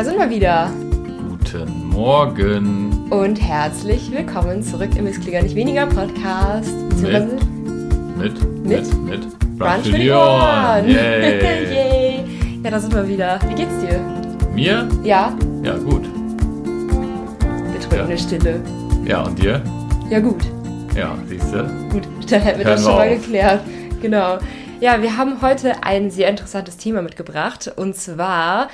Da sind wir wieder. Guten Morgen. Und herzlich willkommen zurück im Missklinger nicht weniger Podcast. Mit, mit, Mit? mit Brunch für Ohren. Yay. Ja, da sind wir wieder. Wie geht's dir? Mir? Ja, Ja, gut. bedrückende Ja. Stille. Ja, und dir? Ja, gut. Ja, siehst du? Gut, dann hätten wir das schon mal geklärt. Genau. Ja, wir haben heute ein sehr interessantes Thema mitgebracht. Und zwar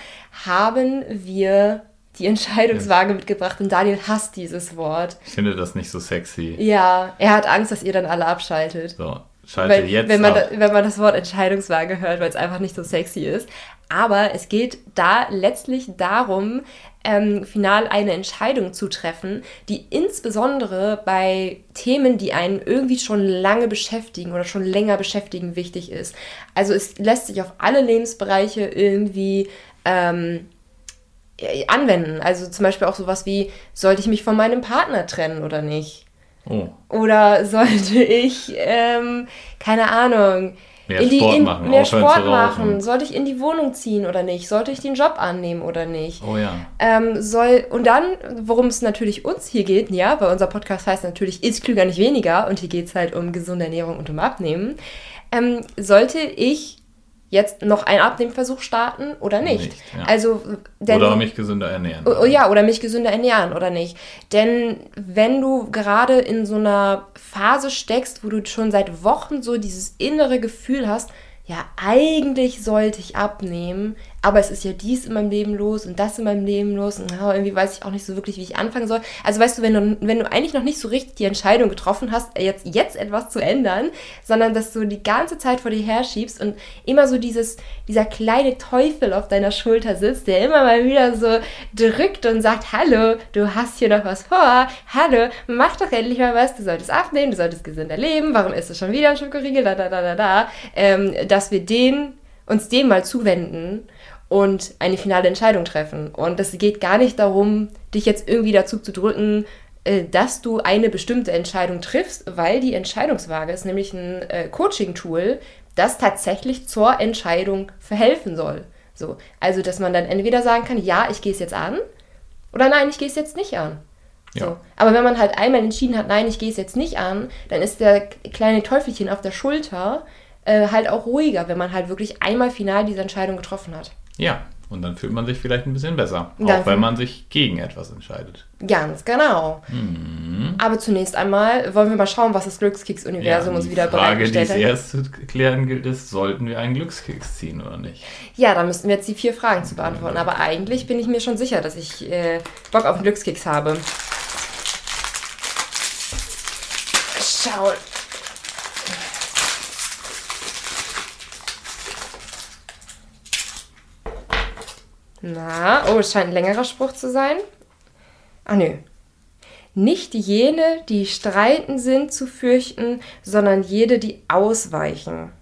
haben wir die Entscheidungswaage mitgebracht. Und Daniel hasst dieses Wort. Ich finde das nicht so sexy. Ja, er hat Angst, dass ihr dann alle abschaltet. So, schalte Weil, jetzt wenn, man ab. wenn man das Wort Entscheidungswaage hört, weil es einfach nicht so sexy ist. Aber es geht da letztlich darum, ähm, final eine Entscheidung zu treffen, die insbesondere bei Themen, die einen irgendwie schon lange beschäftigen oder schon länger beschäftigen, wichtig ist. Also es lässt sich auf alle Lebensbereiche irgendwie ähm, äh, anwenden. Also zum Beispiel auch sowas wie, sollte ich mich von meinem Partner trennen oder nicht? Oh, Oder sollte ich, ähm, keine Ahnung, Mehr in die, Sport in, machen, mehr Sport machen? Sollte ich in die Wohnung ziehen oder nicht? Sollte ich den Job annehmen oder nicht? oh ja. Ähm, soll, und dann, worum es natürlich uns hier geht, ja, weil unser Podcast heißt natürlich, ist klüger, nicht weniger, und hier geht es halt um gesunde Ernährung und um Abnehmen. Ähm, sollte ich jetzt noch einen Abnehmversuch starten oder nicht? Nicht, ja. Also, denn, Oder mich gesünder ernähren. Oh, ja, oder mich gesünder ernähren oder nicht. Denn wenn du gerade in so einer Phase steckst, wo du schon seit Wochen so dieses innere Gefühl hast, ja, eigentlich sollte ich abnehmen, aber es ist ja dies in meinem Leben los und das in meinem Leben los und ja, irgendwie weiß ich auch nicht so wirklich, wie ich anfangen soll. Also weißt du, wenn du, wenn du eigentlich noch nicht so richtig die Entscheidung getroffen hast, jetzt, jetzt etwas zu ändern, sondern dass du die ganze Zeit vor dir herschiebst und immer so dieses, dieser kleine Teufel auf deiner Schulter sitzt, der immer mal wieder so drückt und sagt, hallo, du hast hier noch was vor, hallo, mach doch endlich mal was, du solltest abnehmen, du solltest gesünder leben, warum isst du schon wieder ein Schokoriegel, da, da, da, da, da, ähm, dass wir den, uns dem mal zuwenden und eine finale Entscheidung treffen. Und es geht gar nicht darum, dich jetzt irgendwie dazu zu drücken, äh, dass du eine bestimmte Entscheidung triffst, weil die Entscheidungswaage ist nämlich ein äh, Coaching-Tool, das tatsächlich zur Entscheidung verhelfen soll. So, also dass man dann entweder sagen kann, ja, ich gehe es jetzt an, oder nein, ich gehe es jetzt nicht an. So. Ja. Aber wenn man halt einmal entschieden hat, nein, ich gehe es jetzt nicht an, dann ist der kleine Teufelchen auf der Schulter äh, halt auch ruhiger, wenn man halt wirklich einmal final diese Entscheidung getroffen hat. Ja, und dann fühlt man sich vielleicht ein bisschen besser. Dann auch wenn man sich gegen etwas entscheidet. Ganz genau. Mhm. Aber zunächst einmal wollen wir mal schauen, was das Glückskeks-Universum uns die wieder Frage, die bereitgestellt es hat. erst zu klären gilt, ist, sollten wir einen Glückskeks ziehen oder nicht? Ja, da müssten wir jetzt die vier Fragen zu beantworten. Aber eigentlich bin ich mir schon sicher, dass ich äh, Bock auf einen Glückskeks habe. Schau. Na, oh, es scheint ein längerer Spruch zu sein. Ah, nö. Nicht jene, die streiten sind, zu fürchten, sondern jede, die ausweichen.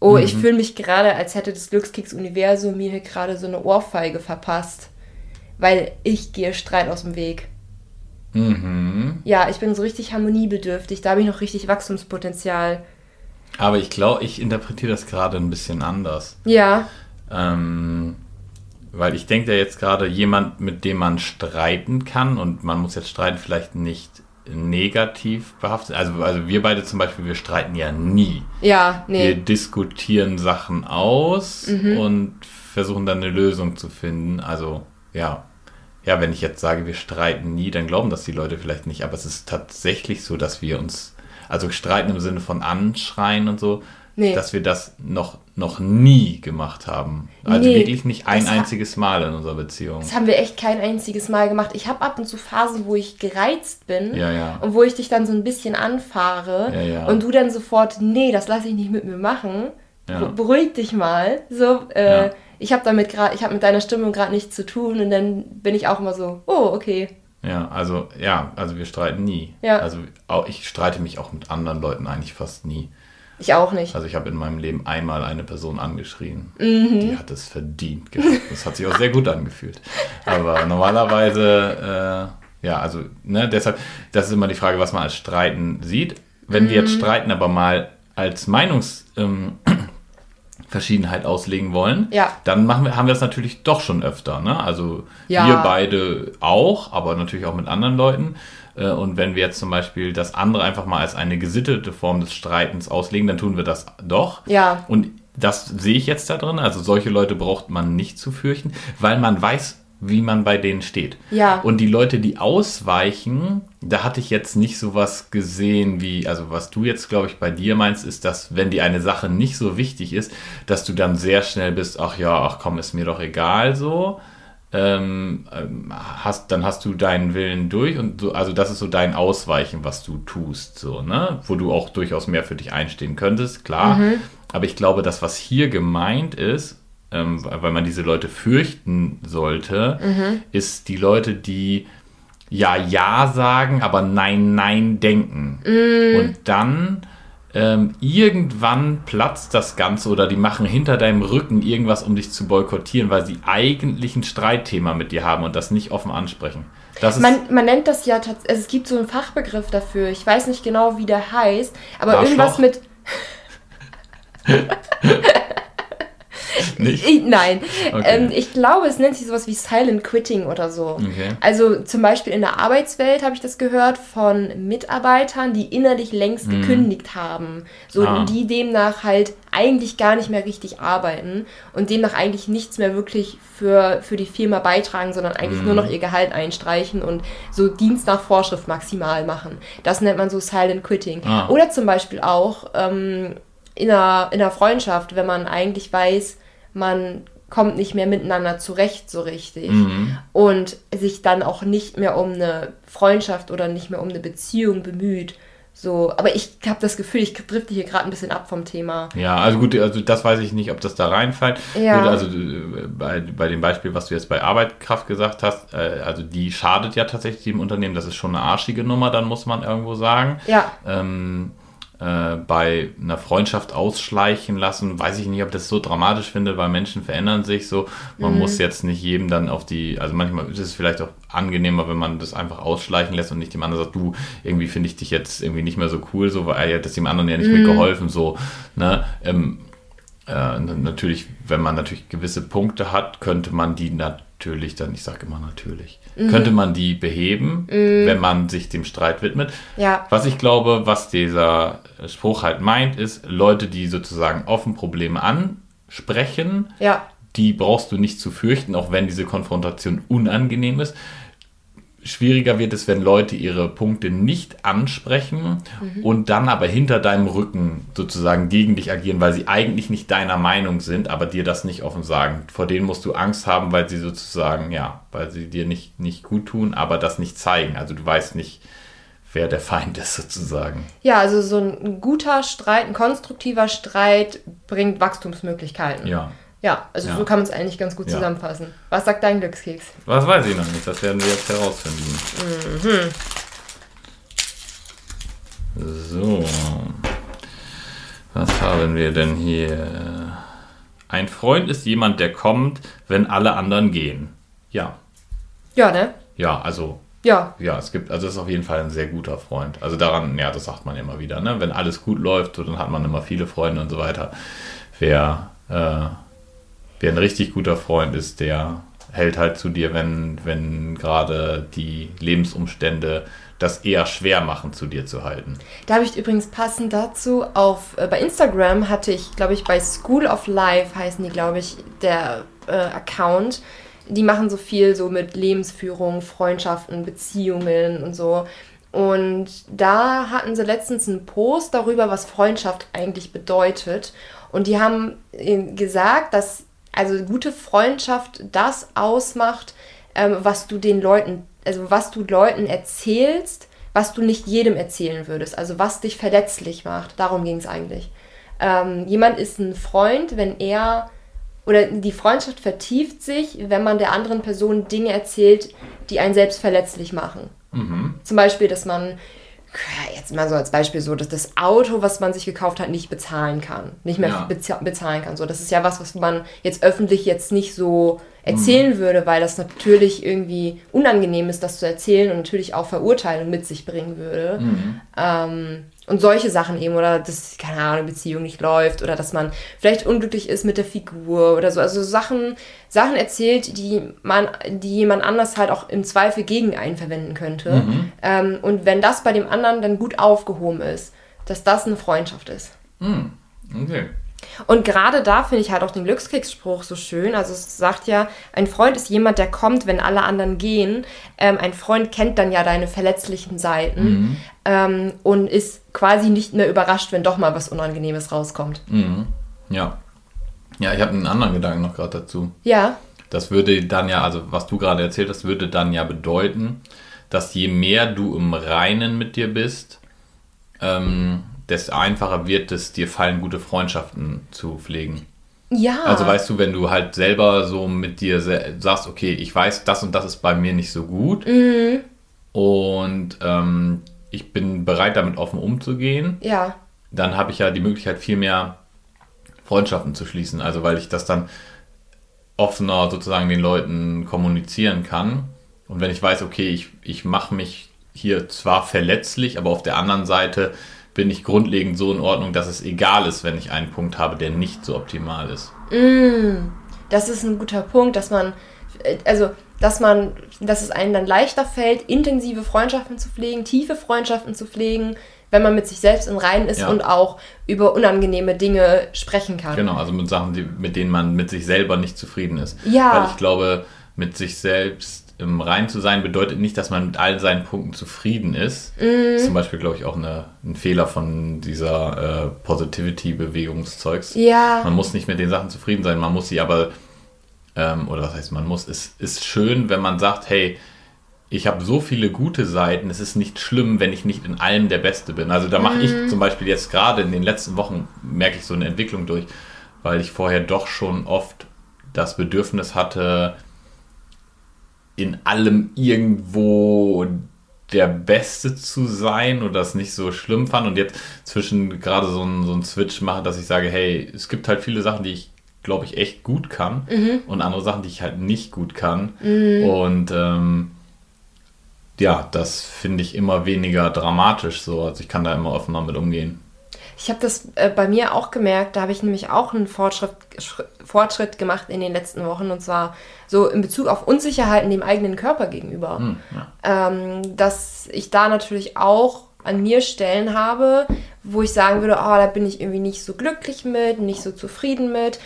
Oh, ich fühle mich gerade, als hätte das Glückskeks-Universum mir hier gerade so eine Ohrfeige verpasst. Weil ich gehe Streit aus dem Weg. Mhm. Ja, ich bin so richtig harmoniebedürftig. Da habe ich noch richtig Wachstumspotenzial. Aber ich glaube, ich interpretiere das gerade ein bisschen anders. Ja, Ähm, weil ich denke ja jetzt gerade, jemand, mit dem man streiten kann, und man muss jetzt streiten vielleicht nicht negativ behaftet. Also, also wir beide zum Beispiel, wir streiten ja nie. ja, Wir nee. diskutieren Sachen aus Mhm. und versuchen dann eine Lösung zu finden. Also, ja. Ja, wenn ich jetzt sage, wir streiten nie, dann glauben das die Leute vielleicht nicht. Aber es ist tatsächlich so, dass wir uns, also streiten im Sinne von anschreien und so, Nee. dass wir das noch, noch nie gemacht haben. Also Nee, wirklich nicht ein einziges Mal in unserer Beziehung. Das haben wir echt kein einziges Mal gemacht. Ich habe ab und zu Phasen, wo ich gereizt bin Ja, ja. und wo ich dich dann so ein bisschen anfahre Ja, und du dann sofort, nee, das lasse ich nicht mit mir machen. Beruhig dich mal. So, äh, ich habe damit gerade, ich habe mit deiner Stimmung gerade nichts zu tun und dann bin ich auch immer so, oh, okay. Ja, also, ja, also wir streiten nie. Ja. Also auch, ich streite mich auch mit anderen Leuten eigentlich fast nie. Ich auch nicht. Also ich habe in meinem Leben einmal eine Person angeschrien. Mhm. Die hat es verdient. gehabt. Das hat sich auch sehr gut angefühlt. Aber normalerweise, äh, ja, also ne, deshalb, das ist immer die Frage, was man als Streiten sieht. Wenn wir jetzt Mhm. streiten, aber mal als Meinungs... Ähm, auslegen wollen, Ja. dann machen wir, haben wir das natürlich doch schon öfter. Ne? Also Ja. wir beide auch, aber natürlich auch mit anderen Leuten. Äh, Und wenn wir jetzt zum Beispiel das andere einfach mal als eine gesittete Form des Streitens auslegen, dann tun wir das doch. Ja. Und das sehe ich jetzt da drin. Also solche Leute braucht man nicht zu fürchten, weil man weiß, wie man bei denen steht. Ja. Und die Leute, die ausweichen, da hatte ich jetzt nicht sowas gesehen wie, also was du jetzt, glaube ich, bei dir meinst, ist, dass wenn dir eine Sache nicht so wichtig ist, dass du dann sehr schnell bist, ach ja, ach komm, ist mir doch egal so. Ähm, hast, dann hast du deinen Willen durch und so, also das ist so dein Ausweichen, was du tust, so, ne? Wo du auch durchaus mehr für dich einstehen könntest, klar. Aber ich glaube, das, was hier gemeint ist, ähm, weil man diese Leute fürchten sollte, ist die Leute, die ja, ja sagen, aber nein, nein denken. Und dann ähm, irgendwann platzt das Ganze oder die machen hinter deinem Rücken irgendwas, um dich zu boykottieren, weil sie eigentlich ein Streitthema mit dir haben und das nicht offen ansprechen. Man, man nennt das ja tatsächlich, also es gibt so einen Fachbegriff dafür. Ich weiß nicht genau, wie der heißt, aber Arschloch? irgendwas mit. nicht. Ich, nein, Okay. ähm, ich glaube, es nennt sich sowas wie Silent Quitting oder so. Okay. Also zum Beispiel in der Arbeitswelt habe ich das gehört von Mitarbeitern, die innerlich längst gekündigt haben. So, Mhm. Ah. die demnach halt eigentlich gar nicht mehr richtig arbeiten und demnach eigentlich nichts mehr wirklich für, für die Firma beitragen, sondern eigentlich Mhm. nur noch ihr Gehalt einstreichen und so Dienst nach Vorschrift maximal machen. Das nennt man so Silent Quitting. Ah. Oder zum Beispiel auch ähm, in, einer, in einer Freundschaft, wenn man eigentlich weiß, man kommt nicht mehr miteinander zurecht so richtig Mhm. und sich dann auch nicht mehr um eine Freundschaft oder nicht mehr um eine Beziehung bemüht. So, aber ich habe das Gefühl, ich drifte hier gerade ein bisschen ab vom Thema. Ja, also gut, also das weiß ich nicht, ob das da reinfällt. Ja. Gut, Also äh, bei, bei dem Beispiel, was du jetzt bei Arbeitskraft gesagt hast, äh, also die schadet ja tatsächlich dem Unternehmen. Das ist schon eine arschige Nummer, dann muss man irgendwo sagen. Ja, ähm, äh, bei einer Freundschaft ausschleichen lassen, weiß ich nicht, ob das so dramatisch finde, weil Menschen verändern sich so. Man muss jetzt nicht jedem dann auf die, also manchmal ist es vielleicht auch angenehmer, wenn man das einfach ausschleichen lässt und nicht dem anderen sagt, du, irgendwie finde ich dich jetzt irgendwie nicht mehr so cool, so, weil er hat das dem anderen ja nicht mitgeholfen, so, ne, ähm, äh, natürlich, wenn man natürlich gewisse Punkte hat, könnte man die natürlich dann, ich sage immer natürlich, könnte man die beheben, wenn man sich dem Streit widmet. ja, Was ich glaube, was dieser Spruch halt meint, ist, Leute, die sozusagen offen Probleme ansprechen, ja, die brauchst du nicht zu fürchten, auch wenn diese Konfrontation unangenehm ist. Schwieriger wird es, wenn Leute ihre Punkte nicht ansprechen und dann aber hinter deinem Rücken sozusagen gegen dich agieren, weil sie eigentlich nicht deiner Meinung sind, aber dir das nicht offen sagen. Vor denen musst du Angst haben, weil sie sozusagen, ja, weil sie dir nicht, nicht gut tun, aber das nicht zeigen. Also du weißt nicht, wer der Feind ist sozusagen. ja, also so ein guter Streit, ein konstruktiver Streit bringt Wachstumsmöglichkeiten. Ja. Ja, also Ja. so kann man es eigentlich ganz gut Ja. zusammenfassen. Was sagt dein Glückskeks? Was weiß ich noch nicht, das werden wir jetzt herausfinden. So. Was haben wir denn hier? Ein Freund ist jemand, der kommt, wenn alle anderen gehen. Ja. Ja, ne? Ja, also, Ja, ja, es gibt, also es ist auf jeden Fall ein sehr guter Freund. Also daran, ja, das sagt man immer wieder, ne? Wenn alles gut läuft, dann hat man immer viele Freunde und so weiter. Wer, äh, wer ein richtig guter Freund ist, der hält halt zu dir, wenn, wenn gerade die Lebensumstände das eher schwer machen, zu dir zu halten. Da habe ich übrigens passend dazu auf äh, bei Instagram hatte ich, glaube ich, bei School of Life heißen die, glaube ich, der äh, Account. Die machen so viel so mit Lebensführung, Freundschaften, Beziehungen und so. Und da hatten sie letztens einen Post darüber, was Freundschaft eigentlich bedeutet. Und die haben äh, gesagt, dass also gute Freundschaft das ausmacht, ähm, was du den Leuten, also was du Leuten erzählst, was du nicht jedem erzählen würdest. Also was dich verletzlich macht. Darum ging es eigentlich. Ähm, jemand ist ein Freund, wenn er oder die Freundschaft vertieft sich, wenn man der anderen Person Dinge erzählt, die einen selbst verletzlich machen. Zum Beispiel, dass man, jetzt mal so als Beispiel so, dass das Auto, was man sich gekauft hat, nicht bezahlen kann. Nicht mehr Ja. beza- bezahlen kann. So, das ist ja was, was man jetzt öffentlich jetzt nicht so erzählen würde, weil das natürlich irgendwie unangenehm ist, das zu erzählen und natürlich auch Verurteilung mit sich bringen würde. Ähm, und solche Sachen eben, oder dass, keine Ahnung, Beziehung nicht läuft, oder dass man vielleicht unglücklich ist mit der Figur oder so. Also Sachen, Sachen erzählt, die man, die jemand anders halt auch im Zweifel gegen einen verwenden könnte. Mhm. Ähm, und wenn das bei dem anderen dann gut aufgehoben ist, dass das eine Freundschaft ist. Hm, okay. Und gerade da finde ich halt auch den Glückskriegsspruch so schön. Also es sagt ja, ein Freund ist jemand, der kommt, wenn alle anderen gehen. Ähm, ein Freund kennt dann ja deine verletzlichen Seiten ähm, und ist quasi nicht mehr überrascht, wenn doch mal was Unangenehmes rauskommt. Mhm. Ja. Ja, ich habe einen anderen Gedanken noch gerade dazu. Ja, Das würde dann ja, also was du gerade erzählt hast, würde dann ja bedeuten, dass je mehr du im Reinen mit dir bist, ähm, desto einfacher wird es dir fallen, gute Freundschaften zu pflegen. ja. Also weißt du, wenn du halt selber so mit dir sagst, okay, ich weiß, das und das ist bei mir nicht so gut und ähm, ich bin bereit, damit offen umzugehen, ja, dann habe ich ja die Möglichkeit, viel mehr Freundschaften zu schließen. Also weil ich das dann offener sozusagen den Leuten kommunizieren kann. Und wenn ich weiß, okay, ich, ich mache mich hier zwar verletzlich, aber auf der anderen Seite bin ich grundlegend so in Ordnung, dass es egal ist, wenn ich einen Punkt habe, der nicht so optimal ist. das ist ein guter Punkt, dass man, äh, also, dass man, dass es einem dann leichter fällt, intensive Freundschaften zu pflegen, tiefe Freundschaften zu pflegen, wenn man mit sich selbst im Reinen ist Ja. und auch über unangenehme Dinge sprechen kann. Genau, also mit Sachen, die, mit denen man mit sich selber nicht zufrieden ist. Ja. Weil ich glaube, mit sich selbst im Rein zu sein, bedeutet nicht, dass man mit all seinen Punkten zufrieden ist. Mhm. Das ist zum Beispiel, glaube ich, auch eine, ein Fehler von dieser äh, Positivity-Bewegungszeugs. Ja. Man muss nicht mit den Sachen zufrieden sein, man muss sie aber, ähm, oder was heißt man muss, es ist schön, wenn man sagt, hey, ich habe so viele gute Seiten, es ist nicht schlimm, wenn ich nicht in allem der Beste bin. Also da mache Mhm. ich zum Beispiel jetzt gerade in den letzten Wochen, merke ich so eine Entwicklung durch, weil ich vorher doch schon oft das Bedürfnis hatte, in allem irgendwo der Beste zu sein oder das nicht so schlimm fand und jetzt zwischen gerade so einen so einen Switch mache, dass ich sage, hey, es gibt halt viele Sachen, die ich glaube ich echt gut kann und andere Sachen, die ich halt nicht gut kann. Und ähm, ja, das finde ich immer weniger dramatisch so, also ich kann da immer offener mit umgehen. Ich habe das äh, bei mir auch gemerkt, da habe ich nämlich auch einen Fortschritt, Schritt- Fortschritt gemacht in den letzten Wochen und zwar so in Bezug auf Unsicherheiten dem eigenen Körper gegenüber. Hm, ja. ähm, dass ich da natürlich auch an mir Stellen habe, wo ich sagen würde, oh, da bin ich irgendwie nicht so glücklich mit, nicht so zufrieden mit.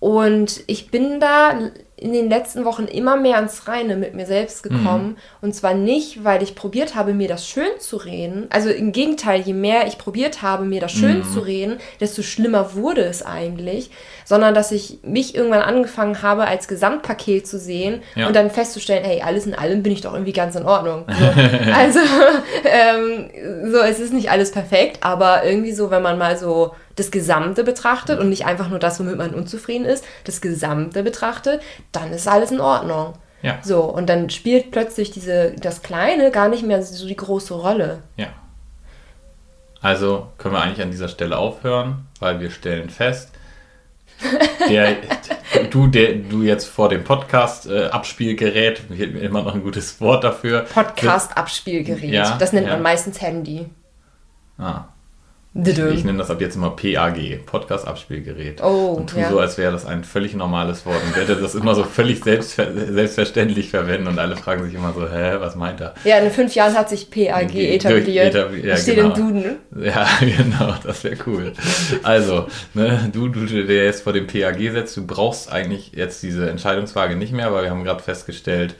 Und ich bin da in den letzten Wochen immer mehr ans Reine mit mir selbst gekommen. Und zwar nicht, weil ich probiert habe, mir das schön zu reden. Also im Gegenteil, je mehr ich probiert habe, mir das schön zu reden, desto schlimmer wurde es eigentlich. Sondern dass ich mich irgendwann angefangen habe, als Gesamtpaket zu sehen Ja. und dann festzustellen, hey, alles in allem bin ich doch irgendwie ganz in Ordnung. So. also, ähm, so, es ist nicht alles perfekt, aber irgendwie so, wenn man mal so das Gesamte betrachtet und nicht einfach nur das, womit man unzufrieden ist, das Gesamte betrachtet, dann ist alles in Ordnung. Ja. So, und dann spielt plötzlich diese, das Kleine gar nicht mehr so die große Rolle. Ja. Also können wir eigentlich an dieser Stelle aufhören, weil wir stellen fest, der, du, der, du jetzt vor dem Podcast äh, mir immer noch ein gutes Wort dafür. Podcast-Abspielgerät. Ja, das nennt ja. man meistens Handy. Ah, Ich nenne das ab jetzt immer PAG, Podcast Abspielgerät. Oh, und tu ja. so, als wäre das ein völlig normales Wort und werde das immer so völlig selbstver selbstverständlich verwenden und alle fragen sich immer so, hä, was meint er? Ja, in fünf Jahren hat sich PAG Ge- etabliert. etabli- ja, steht genau. im Duden. Ja, genau, das wäre cool. Also, ne, du, du, der jetzt vor dem PAG setzt, du brauchst eigentlich jetzt diese Entscheidungsfrage nicht mehr, weil wir haben gerade festgestellt,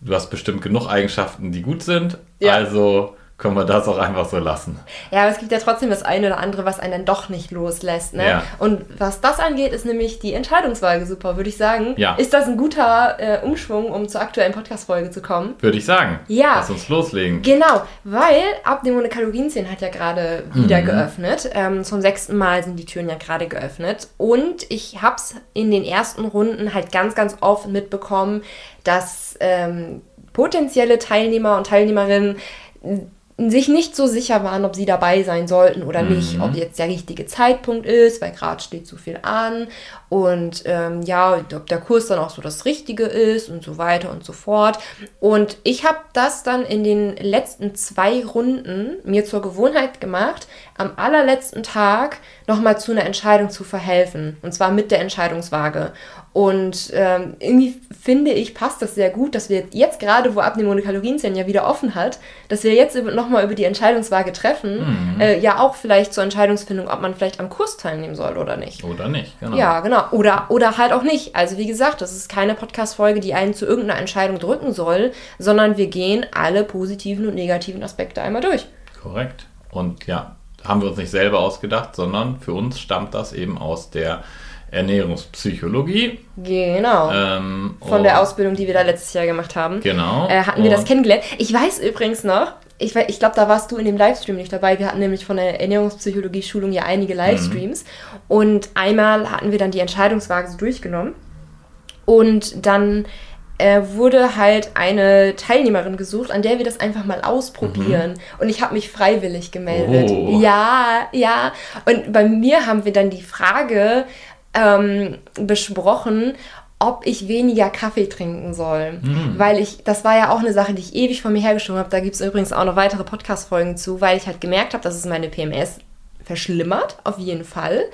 du hast bestimmt genug Eigenschaften, die gut sind. Ja. Also können wir das auch einfach so lassen. Ja, aber es gibt ja trotzdem das eine oder andere, was einen dann doch nicht loslässt. Ne? Ja. Und was das angeht, ist nämlich die Entscheidungswahl super, würde ich sagen. Ja. Ist das ein guter äh, Umschwung, um zur aktuellen Podcast-Folge zu kommen? Würde ich sagen. Ja. Lass uns loslegen. Genau, weil Abnehmen ohne Kalorienzählen hat ja gerade wieder Mhm. geöffnet. Ähm, zum sechsten Mal sind die Türen ja gerade geöffnet. Und ich habe es in den ersten Runden halt ganz, ganz oft mitbekommen, dass ähm, potenzielle Teilnehmer und Teilnehmerinnen sich nicht so sicher waren, ob sie dabei sein sollten oder nicht, ob jetzt der richtige Zeitpunkt ist, weil gerade steht zu viel an und ähm, ja, ob der Kurs dann auch so das Richtige ist und so weiter und so fort. Und ich habe das dann in den letzten zwei Runden mir zur Gewohnheit gemacht, am allerletzten Tag nochmal zu einer Entscheidung zu verhelfen. Und zwar mit der Entscheidungswaage. Und ähm, irgendwie finde ich, passt das sehr gut, dass wir jetzt gerade, wo Abnehmen ohne Kalorienzählen ja wieder offen hat, dass wir jetzt nochmal über die Entscheidungswaage treffen. Mhm. Äh, ja, auch vielleicht zur Entscheidungsfindung, ob man vielleicht am Kurs teilnehmen soll oder nicht. Oder nicht, genau. Ja, genau. Oder, oder halt auch nicht. Also wie gesagt, das ist keine Podcast-Folge, die einen zu irgendeiner Entscheidung drücken soll, sondern wir gehen alle positiven und negativen Aspekte einmal durch. Korrekt. Und ja, haben wir uns nicht selber ausgedacht, sondern für uns stammt das eben aus der Ernährungspsychologie. Genau. Ähm, Von der Ausbildung, die wir da letztes Jahr gemacht haben. Genau. Äh, hatten wir das kennengelernt. Ich weiß übrigens noch, ich, ich glaube, da warst du in dem Livestream nicht dabei. Wir hatten nämlich von der Ernährungspsychologie-Schulung ja einige Livestreams. Mhm. Und einmal hatten wir dann die Entscheidungswaage so durchgenommen. Und dann äh, wurde halt eine Teilnehmerin gesucht, an der wir das einfach mal ausprobieren. Mhm. Und ich habe mich freiwillig gemeldet. Oh. Ja, ja. Und bei mir haben wir dann die Frage ähm, besprochen, ob ich weniger Kaffee trinken soll. Mhm. Weil ich, das war ja auch eine Sache, die ich ewig von mir hergeschoben habe. Da gibt es übrigens auch noch weitere Podcast-Folgen zu, weil ich halt gemerkt habe, dass es meine PMS verschlimmert, auf jeden Fall.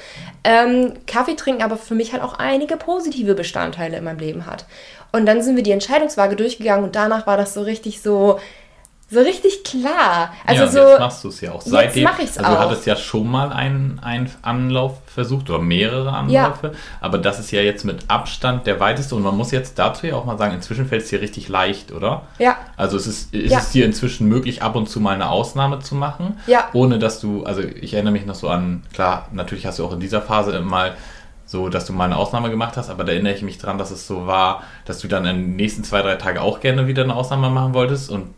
Ähm, Kaffee trinken aber für mich halt auch einige positive Bestandteile in meinem Leben hat. Und dann sind wir die Entscheidungswaage durchgegangen und danach war das so richtig so, so richtig klar. Also ja, so, jetzt machst du es ja auch. Seitdem, jetzt mache ich es also auch. Du hattest ja schon mal einen, einen Anlauf versucht oder mehrere Anläufe, ja. aber das ist ja jetzt mit Abstand der weiteste und man muss jetzt dazu ja auch mal sagen, inzwischen fällt es dir richtig leicht, oder? Ja. Also es ist, ist Ja. es dir inzwischen möglich, ab und zu mal eine Ausnahme zu machen, Ja. ohne dass du, also ich erinnere mich noch so an, klar, natürlich hast du auch in dieser Phase mal so, dass du mal eine Ausnahme gemacht hast, aber da erinnere ich mich dran, dass es so war, dass du dann in den nächsten zwei, drei Tagen auch gerne wieder eine Ausnahme machen wolltest und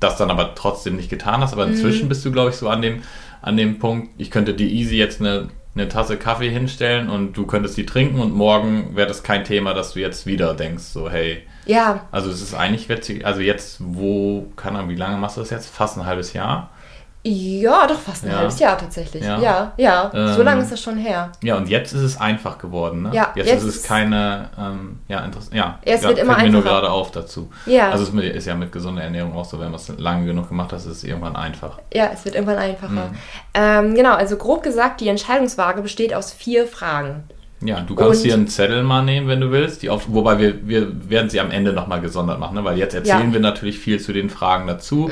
das dann aber trotzdem nicht getan hast. Aber inzwischen bist du, glaube ich, so an dem, an dem Punkt, ich könnte dir easy jetzt eine, eine Tasse Kaffee hinstellen und du könntest die trinken und morgen wäre das kein Thema, dass du jetzt wieder denkst, so hey. Ja, Also es ist eigentlich witzig, also jetzt, wo, keine Ahnung, wie lange machst du das jetzt? Fast ein halbes Jahr. Ja, doch fast ein Ja. halbes Jahr tatsächlich. Ja. Ja, ja. so Ähm, lange ist das schon her. Ja, und jetzt ist es einfach geworden, ne? Ja, jetzt, jetzt ist es keine, ähm, ja, interessant. Ja, es ja, wird immer fällt mir nur einfacher. gerade auf dazu. Ja. Also es ist ja mit gesunder Ernährung auch so, wenn man es lange genug gemacht hat, ist es irgendwann einfach. Ja, es wird irgendwann einfacher. Mhm. Ähm, genau, also grob gesagt, die Entscheidungswaage besteht aus vier Fragen. Ja, du kannst Und- hier einen Zettel mal nehmen, wenn du willst. Die auf, wobei wir, wir werden sie am Ende nochmal gesondert machen, ne? weil jetzt erzählen Ja. Mhm. wir natürlich viel zu den Fragen dazu.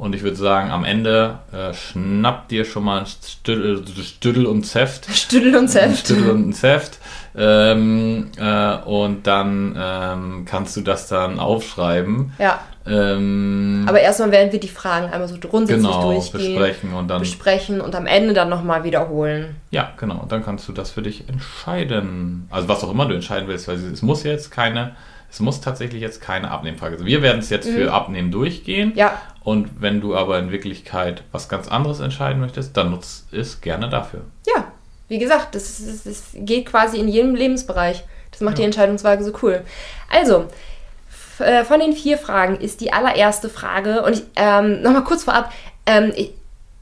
Und ich würde sagen, am Ende äh, schnapp dir schon mal ein Stüdel, Stüdel und Zeft. Stüdel und Zeft. Stüdel und Zeft. Ähm, äh, und dann ähm, kannst du das dann aufschreiben. Ja, Ähm, aber erstmal werden wir die Fragen einmal so grundsätzlich genau, durchgehen, besprechen und dann. besprechen und am Ende dann nochmal wiederholen. Ja, genau. Und dann kannst du das für dich entscheiden. Also was auch immer du entscheiden willst, weil es muss jetzt keine, es muss tatsächlich jetzt keine Abnehmfrage sein. Wir werden es jetzt für Abnehmen durchgehen. Mhm. Ja, Und wenn du aber in Wirklichkeit was ganz anderes entscheiden möchtest, dann nutz es gerne dafür. ja. Wie gesagt, das, ist, das geht quasi in jedem Lebensbereich. Das macht die Ja. Entscheidungswaage so cool. Also, äh, von den vier Fragen ist die allererste Frage, und ich, ähm, nochmal kurz vorab, ähm, ich,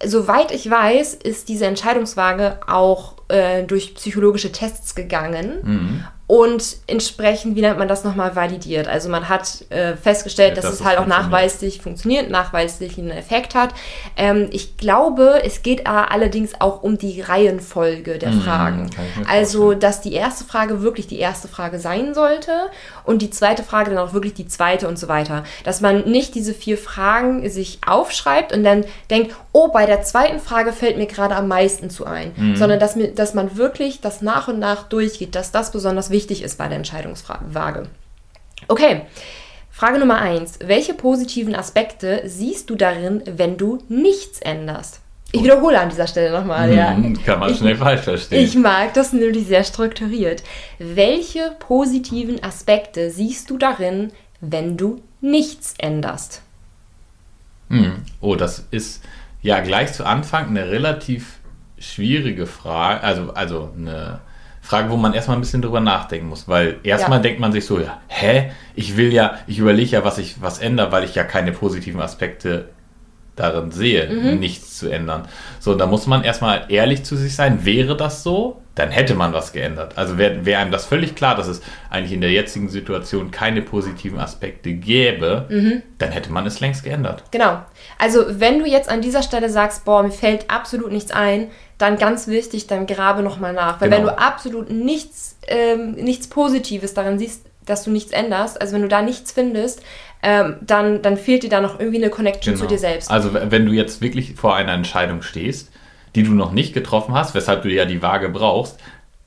soweit ich weiß, ist diese Entscheidungswaage auch äh, durch psychologische Tests gegangen. Mhm. Und entsprechend, wie nennt man das nochmal, validiert. Also man hat äh, festgestellt, Ja, dass dass es halt auch nachweislich funktioniert, nachweislich einen Effekt hat. Ähm, ich glaube, es geht allerdings auch um die Reihenfolge der Mhm, Fragen. Also, vorstellen. dass die erste Frage wirklich die erste Frage sein sollte und die zweite Frage dann auch wirklich die zweite und so weiter. Dass man nicht diese vier Fragen sich aufschreibt und dann denkt, oh, bei der zweiten Frage fällt mir gerade am meisten zu ein, Mhm. sondern dass, dass man wirklich das nach und nach durchgeht, dass das besonders wichtig ist bei der Entscheidungswaage. Okay. Frage Nummer eins. Welche positiven Aspekte siehst du darin, wenn du nichts änderst? Ich wiederhole an dieser Stelle nochmal, ja. Mhm, Kann man Ich- schnell falsch verstehen. Ich mag das nämlich sehr strukturiert. Welche positiven Aspekte siehst du darin, wenn du nichts änderst? Hm. Oh, das ist ja gleich zu Anfang eine relativ schwierige Frage, also, also eine Frage, wo man erstmal ein bisschen drüber nachdenken muss, weil erstmal Ja. denkt man sich so, ja, hä, ich will ja, ich überlege ja, was ich was ändere, weil ich ja keine positiven Aspekte darin sehe, mhm. nichts zu ändern. So, da muss man erstmal ehrlich zu sich sein. Wäre das so, dann hätte man was geändert. Also wäre wär einem das völlig klar, dass es eigentlich in der jetzigen Situation keine positiven Aspekte gäbe, mhm. dann hätte man es längst geändert. Genau. Also wenn du jetzt an dieser Stelle sagst, boah, mir fällt absolut nichts ein, dann ganz wichtig, dann grabe nochmal nach. Weil genau. wenn du absolut nichts, ähm, nichts Positives darin siehst, dass du nichts änderst, also wenn du da nichts findest, ähm, dann, dann fehlt dir da noch irgendwie eine Connection genau. zu dir selbst. Also wenn du jetzt wirklich vor einer Entscheidung stehst, die du noch nicht getroffen hast, weshalb du ja die Waage brauchst,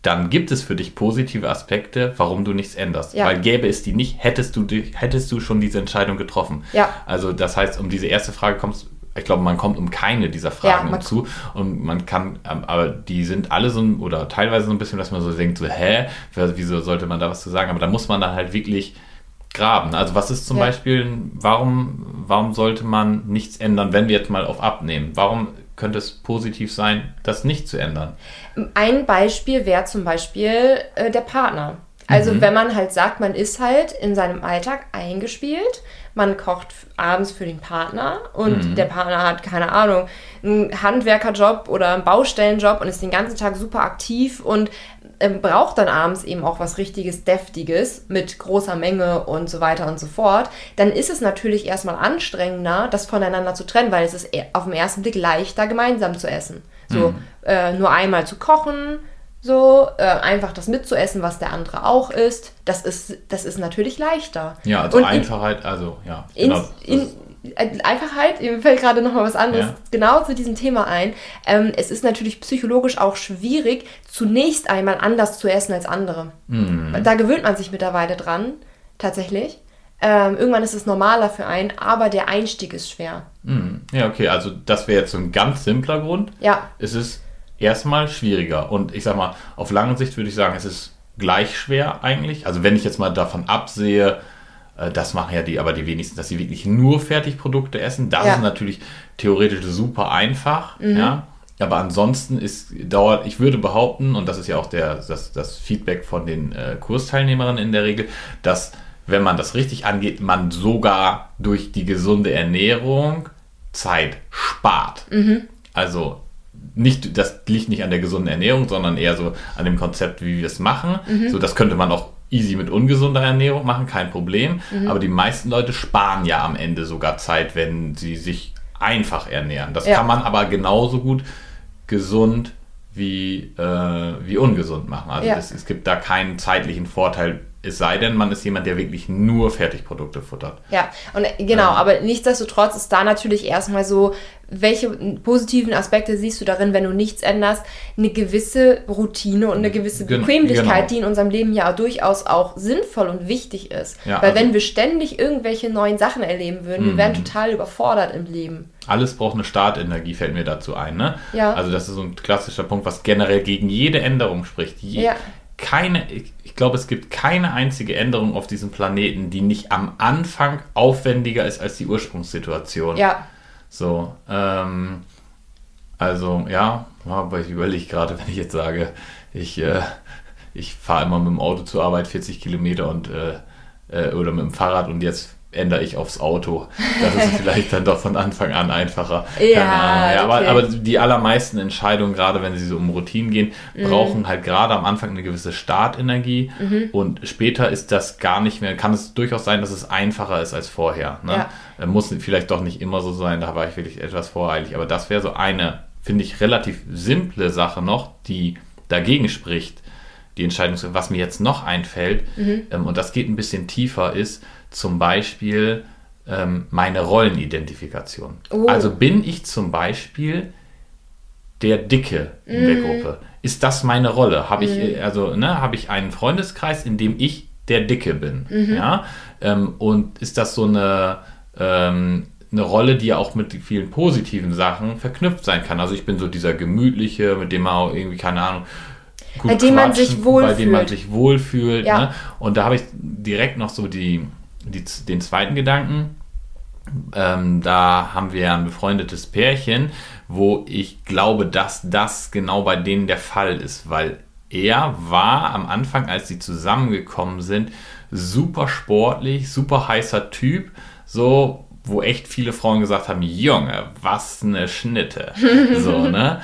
dann gibt es für dich positive Aspekte, warum du nichts änderst. Ja. Weil gäbe es die nicht, hättest du, hättest du schon diese Entscheidung getroffen. Ja. Also das heißt, um diese erste Frage kommst, ich glaube, man kommt um keine dieser Fragen ja, zu und man kann, ähm, aber die sind alle so oder teilweise so ein bisschen, dass man so denkt, so, hä, wieso sollte man da was zu sagen? Aber da muss man dann halt wirklich graben. Also was ist zum ja. Beispiel, warum, warum sollte man nichts ändern, wenn wir jetzt mal auf abnehmen? Warum könnte es positiv sein, das nicht zu ändern? Ein Beispiel wäre zum Beispiel äh, der Partner. Also mhm. wenn man halt sagt, man ist halt in seinem Alltag eingespielt, man kocht abends für den Partner und mhm. der Partner hat, keine Ahnung, einen Handwerkerjob oder einen Baustellenjob und ist den ganzen Tag super aktiv und ähm, braucht dann abends eben auch was richtiges, deftiges mit großer Menge und so weiter und so fort, dann ist es natürlich erstmal anstrengender, das voneinander zu trennen, weil es ist e-, auf den ersten Blick leichter, gemeinsam zu essen. So mhm. äh, nur einmal zu kochen, so äh, einfach das mitzuessen, was der andere auch isst, das ist, das ist natürlich leichter. Ja, also und Einfachheit, also ja. Genau, in, in, Einfachheit, mir fällt gerade noch mal was anderes ja. genau zu diesem Thema ein. Ähm, es ist natürlich psychologisch auch schwierig, zunächst einmal anders zu essen als andere. Mhm. Da gewöhnt man sich mittlerweile dran, tatsächlich. Ähm, irgendwann ist es normaler für einen, aber der Einstieg ist schwer. Mhm. Ja, okay, also das wäre jetzt so ein ganz simpler Grund. Ja. Es ist erstmal schwieriger. Und ich sag mal, auf lange Sicht würde ich sagen, es ist gleich schwer eigentlich. Also wenn ich jetzt mal davon absehe, äh, das machen ja die, aber die wenigsten, dass sie wirklich nur Fertigprodukte essen. Das ja. ist natürlich theoretisch super einfach. Mhm. Ja. Aber ansonsten ist dauert, ich würde behaupten, und das ist ja auch der, das, das Feedback von den äh, Kursteilnehmerinnen in der Regel, dass wenn man das richtig angeht, man sogar durch die gesunde Ernährung Zeit spart. Mhm. Also nicht, das liegt nicht an der gesunden Ernährung, sondern eher so an dem Konzept, wie wir es machen. Mhm. So, das könnte man auch easy mit ungesunder Ernährung machen, kein Problem. Mhm. Aber die meisten Leute sparen ja am Ende sogar Zeit, wenn sie sich einfach ernähren. Das ja. kann man aber genauso gut gesund wie, äh, wie ungesund machen. Also ja. das, es gibt da keinen zeitlichen Vorteil es sei denn, man ist jemand, der wirklich nur Fertigprodukte futtert. Ja, und genau, ähm. aber nichtsdestotrotz ist da natürlich erstmal so, welche positiven Aspekte siehst du darin, wenn du nichts änderst? Eine gewisse Routine und eine gewisse Bequemlichkeit, genau. die in unserem Leben ja durchaus auch sinnvoll und wichtig ist. Ja, Weil also wenn wir ständig irgendwelche neuen Sachen erleben würden, wir wären mhm. total überfordert im Leben. Alles braucht eine Startenergie, fällt mir dazu ein. Ne? Ja. Also das ist so ein klassischer Punkt, was generell gegen jede Änderung spricht. Je, ja keine, ich glaube, es gibt keine einzige Änderung auf diesem Planeten, die nicht am Anfang aufwendiger ist als die Ursprungssituation. Ja. So, ähm, also ja, aber ich überlege gerade, wenn ich jetzt sage, ich, äh, ich fahre immer mit dem Auto zur Arbeit 40 Kilometer und äh, äh, oder mit dem Fahrrad und jetzt ändere ich aufs Auto. Das ist vielleicht dann doch von Anfang an einfacher. Ja, ja aber, okay. aber, die allermeisten Entscheidungen, gerade wenn sie so um Routinen gehen, mhm. brauchen halt gerade am Anfang eine gewisse Startenergie mhm. und später ist das gar nicht mehr, kann es durchaus sein, dass es einfacher ist als vorher. Ne? Ja. Muss vielleicht doch nicht immer so sein, da war ich wirklich etwas voreilig, aber das wäre so eine, finde ich, relativ simple Sache noch, die dagegen spricht, die Entscheidung, was mir jetzt noch einfällt, mhm. ähm, und das geht ein bisschen tiefer, ist, zum Beispiel ähm, meine Rollenidentifikation. Oh. Also bin ich zum Beispiel der Dicke in mm. der Gruppe? Ist das meine Rolle? Habe ich, mm. also, ne, habe ich einen Freundeskreis, in dem ich der Dicke bin? Mhm. Ja? Ähm, und ist das so eine, ähm, eine Rolle, die ja auch mit vielen positiven Sachen verknüpft sein kann? Also ich bin so dieser gemütliche, mit dem man auch irgendwie, keine Ahnung, bei dem man sich wohlfühlt. Bei dem man sich wohlfühlt. Ja. Ne? Und da habe ich direkt noch so die, die, den zweiten Gedanken. Ähm, da haben wir ein befreundetes Pärchen, wo ich glaube, dass das genau bei denen der Fall ist, weil er war am Anfang, als sie zusammengekommen sind, super sportlich, super heißer Typ, so wo echt viele Frauen gesagt haben, Junge, was eine Schnitte. so, ne?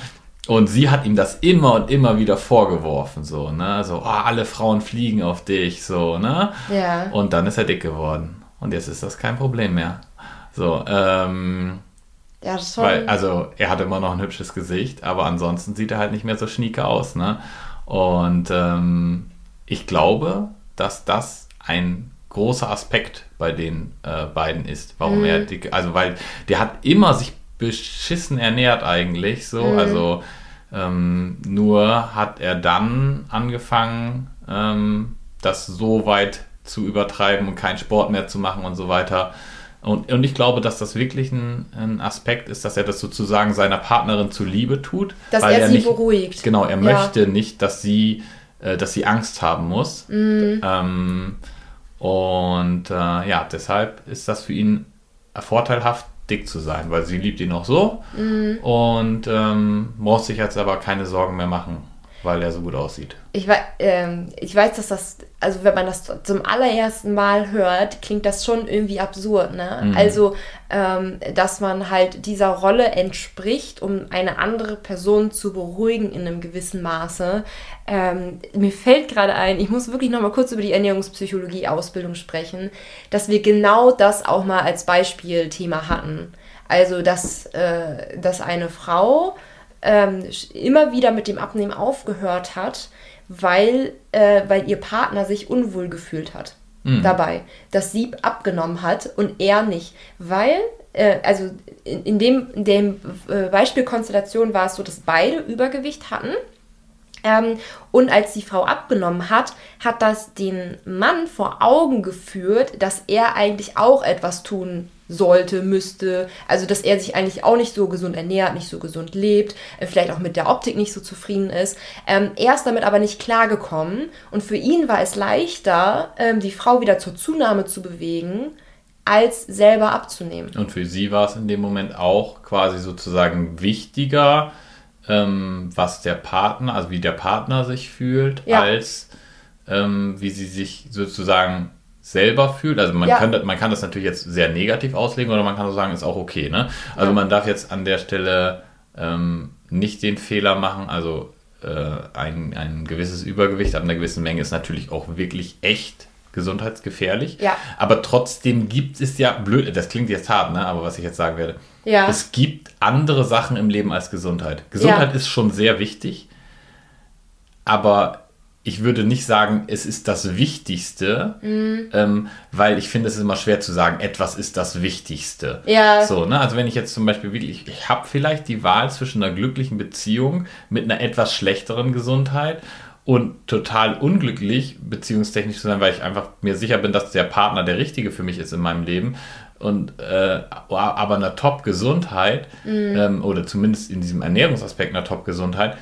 Und sie hat ihm das immer und immer wieder vorgeworfen, so, ne? So, oh, alle Frauen fliegen auf dich, so, ne? Ja. Und dann ist er dick geworden. Und jetzt ist das kein Problem mehr. So, ähm, Ja, schon. weil, also er hat immer noch ein hübsches Gesicht, aber ansonsten sieht er halt nicht mehr so schnieke aus, ne? Und ähm, ich glaube, dass das ein großer Aspekt bei den äh, beiden ist, warum er dick, also weil der hat immer sich beschissen ernährt eigentlich, so, also ähm, nur hat er dann angefangen, ähm, das so weit zu übertreiben und keinen Sport mehr zu machen und so weiter. Und, und ich glaube, dass das wirklich ein, ein Aspekt ist, dass er das sozusagen seiner Partnerin zuliebe tut. Dass weil er sie nicht, beruhigt. Genau, er Ja. möchte nicht, dass sie, äh, dass sie Angst haben muss. Mhm. Ähm, und äh, ja, deshalb ist das für ihn vorteilhaft, dick zu sein, weil sie liebt ihn auch so Mhm. und ähm, muss sich jetzt aber keine Sorgen mehr machen, weil er so gut aussieht. Ich, wei ähm, ich weiß, dass das, also wenn man das zum allerersten Mal hört, klingt das schon irgendwie absurd, ne? Mhm. Also, ähm, dass man halt dieser Rolle entspricht, um eine andere Person zu beruhigen in einem gewissen Maße. Ähm, mir fällt gerade ein, ich muss wirklich noch mal kurz über die Ernährungspsychologie-Ausbildung sprechen, dass wir genau das auch mal als Beispielthema hatten. Also, dass, äh, dass eine Frau ähm, immer wieder mit dem Abnehmen aufgehört hat, weil, äh, weil ihr Partner sich unwohl gefühlt hat dabei, dass sie abgenommen hat und er nicht. Weil, äh, also in, in dem, in dem äh, Beispielkonstellation war es so, dass beide Übergewicht hatten. Ähm, und als die Frau abgenommen hat, hat das den Mann vor Augen geführt, dass er eigentlich auch etwas tun sollte, müsste. Also, dass er sich eigentlich auch nicht so gesund ernährt, nicht so gesund lebt, äh, vielleicht auch mit der Optik nicht so zufrieden ist. Ähm, er ist damit aber nicht klargekommen. Und für ihn war es leichter, ähm, die Frau wieder zur Zunahme zu bewegen, als selber abzunehmen. Und für sie war es in dem Moment auch quasi sozusagen wichtiger, ähm, was der Partner, also wie der Partner sich fühlt, Ja. als ähm, wie sie sich sozusagen selber fühlt. Also man, Ja. kann, das- man kann das natürlich jetzt sehr negativ auslegen oder man kann auch sagen, ist auch okay. Ne? Also Ja. man darf jetzt an der Stelle ähm, nicht den Fehler machen, also äh, ein, ein gewisses Übergewicht ab einer gewissen Menge ist natürlich auch wirklich echt gesundheitsgefährlich. Ja. Aber trotzdem gibt es ja, blöd, das klingt jetzt hart, ne? aber was ich jetzt sagen werde, Ja. es gibt andere Sachen im Leben als Gesundheit. Gesundheit Ja. ist schon sehr wichtig, aber ich würde nicht sagen, es ist das Wichtigste, Mhm. ähm, weil ich finde, es ist immer schwer zu sagen, etwas ist das Wichtigste. Ja. So, ne? Also wenn ich jetzt zum Beispiel wirklich, ich habe vielleicht die Wahl zwischen einer glücklichen Beziehung mit einer etwas schlechteren Gesundheit und total unglücklich beziehungstechnisch zu sein, weil ich einfach mir sicher bin, dass der Partner der richtige für mich ist in meinem Leben und äh, aber einer Top-Gesundheit ähm, oder zumindest in diesem Ernährungsaspekt einer Top-Gesundheit,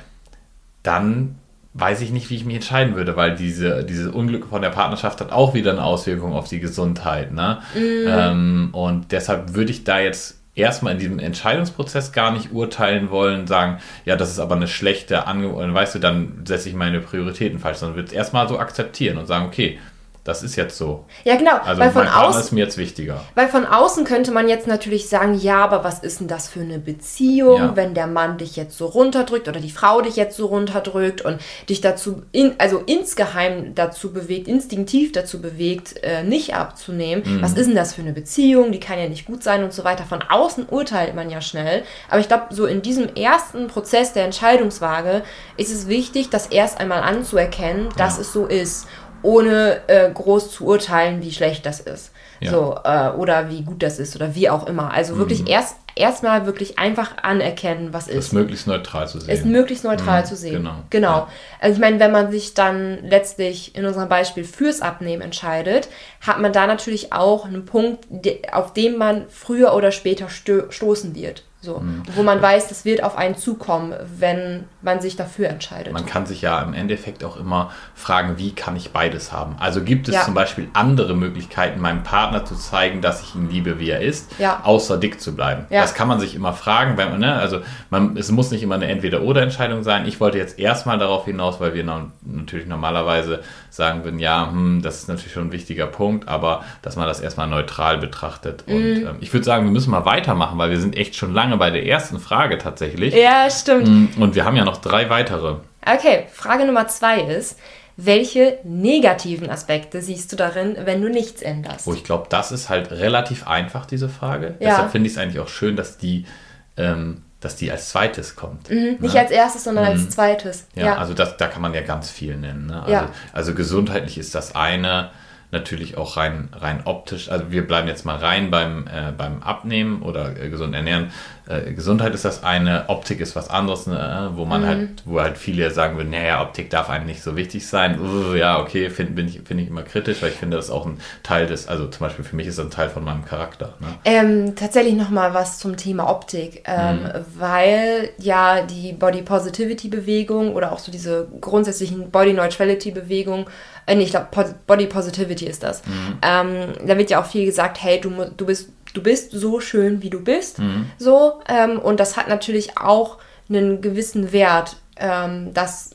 dann weiß ich nicht, wie ich mich entscheiden würde, weil diese, diese Unglück von der Partnerschaft hat auch wieder eine Auswirkung auf die Gesundheit. Ne? Ähm, und deshalb würde ich da jetzt erstmal in diesem Entscheidungsprozess gar nicht urteilen wollen, sagen, ja, das ist aber eine schlechte Angewohnheit, weißt du, dann setze ich meine Prioritäten falsch, sondern würde es erstmal so akzeptieren und sagen, okay, das ist jetzt so. Ja, genau. Also weil, von außen, ist mir jetzt wichtiger. weil von außen könnte man jetzt natürlich sagen, ja, aber was ist denn das für eine Beziehung, Ja. wenn der Mann dich jetzt so runterdrückt oder die Frau dich jetzt so runterdrückt und dich dazu, in, also insgeheim dazu bewegt, instinktiv dazu bewegt, äh, nicht abzunehmen. Mhm. Was ist denn das für eine Beziehung? Die kann ja nicht gut sein und so weiter. Von außen urteilt man ja schnell. Aber ich glaube, so in diesem ersten Prozess der Entscheidungswaage ist es wichtig, das erst einmal anzuerkennen, dass Ja. es so ist ohne äh, groß zu urteilen, wie schlecht das ist. Ja. So, äh, oder wie gut das ist oder wie auch immer. Also wirklich Mhm. erst erstmal wirklich einfach anerkennen, was Das ist. möglichst neutral zu sehen. Ist möglichst neutral Mhm, zu sehen. genau. Genau. Ja. Also ich meine, wenn man sich dann letztlich in unserem Beispiel fürs Abnehmen entscheidet, hat man da natürlich auch einen Punkt, auf den man früher oder später stoßen wird. So, wo man weiß, das wird auf einen zukommen, wenn man sich dafür entscheidet. Man kann sich ja im Endeffekt auch immer fragen, wie kann ich beides haben? Also gibt es Ja. zum Beispiel andere Möglichkeiten, meinem Partner zu zeigen, dass ich ihn liebe, wie er ist, Ja. außer dick zu bleiben? Ja. Das kann man sich immer fragen, wenn man, ne, also man, es muss nicht immer eine Entweder-Oder-Entscheidung sein. Ich wollte jetzt erstmal darauf hinaus, weil wir noch, natürlich normalerweise sagen würden, ja, hm, das ist natürlich schon ein wichtiger Punkt, aber dass man das erstmal neutral betrachtet. Und Mhm. ähm, ich würde sagen, wir müssen mal weitermachen, weil wir sind echt schon lange bei der ersten Frage tatsächlich. ja, stimmt. Und wir haben ja noch drei weitere. Okay, Frage Nummer zwei ist, welche negativen Aspekte siehst du darin, wenn du nichts änderst? Wo ich glaube, das ist halt relativ einfach, diese Frage. Ja. Deshalb finde ich es eigentlich auch schön, dass die, ähm, dass die als zweites kommt. Mhm, Nicht ne? als erstes, sondern als zweites. ja, also das, da kann man ja ganz viel nennen. Ne? Also, Ja. also gesundheitlich ist das eine, natürlich auch rein, rein optisch. Also wir bleiben jetzt mal rein beim, äh, beim Abnehmen oder äh, gesund ernähren. Äh, Gesundheit ist das eine, Optik ist was anderes, ne? wo man Mhm. halt, wo halt viele sagen würden, naja, Optik darf einem nicht so wichtig sein. Uh, ja, okay, finde ich, finde ich immer kritisch, weil ich finde, das ist auch ein Teil des, also zum Beispiel für mich ist das ein Teil von meinem Charakter. Ne? Ähm, tatsächlich nochmal was zum Thema Optik, ähm, Mhm. weil ja die Body Positivity Bewegung oder auch so diese grundsätzlichen Body Neutrality Bewegung, äh, nee, ich glaube Body Positivity ist das. Mhm. Ähm, da wird ja auch viel gesagt, hey, du, du bist du bist so schön, wie du bist, Mhm. so ähm, und das hat natürlich auch einen gewissen Wert, ähm, dass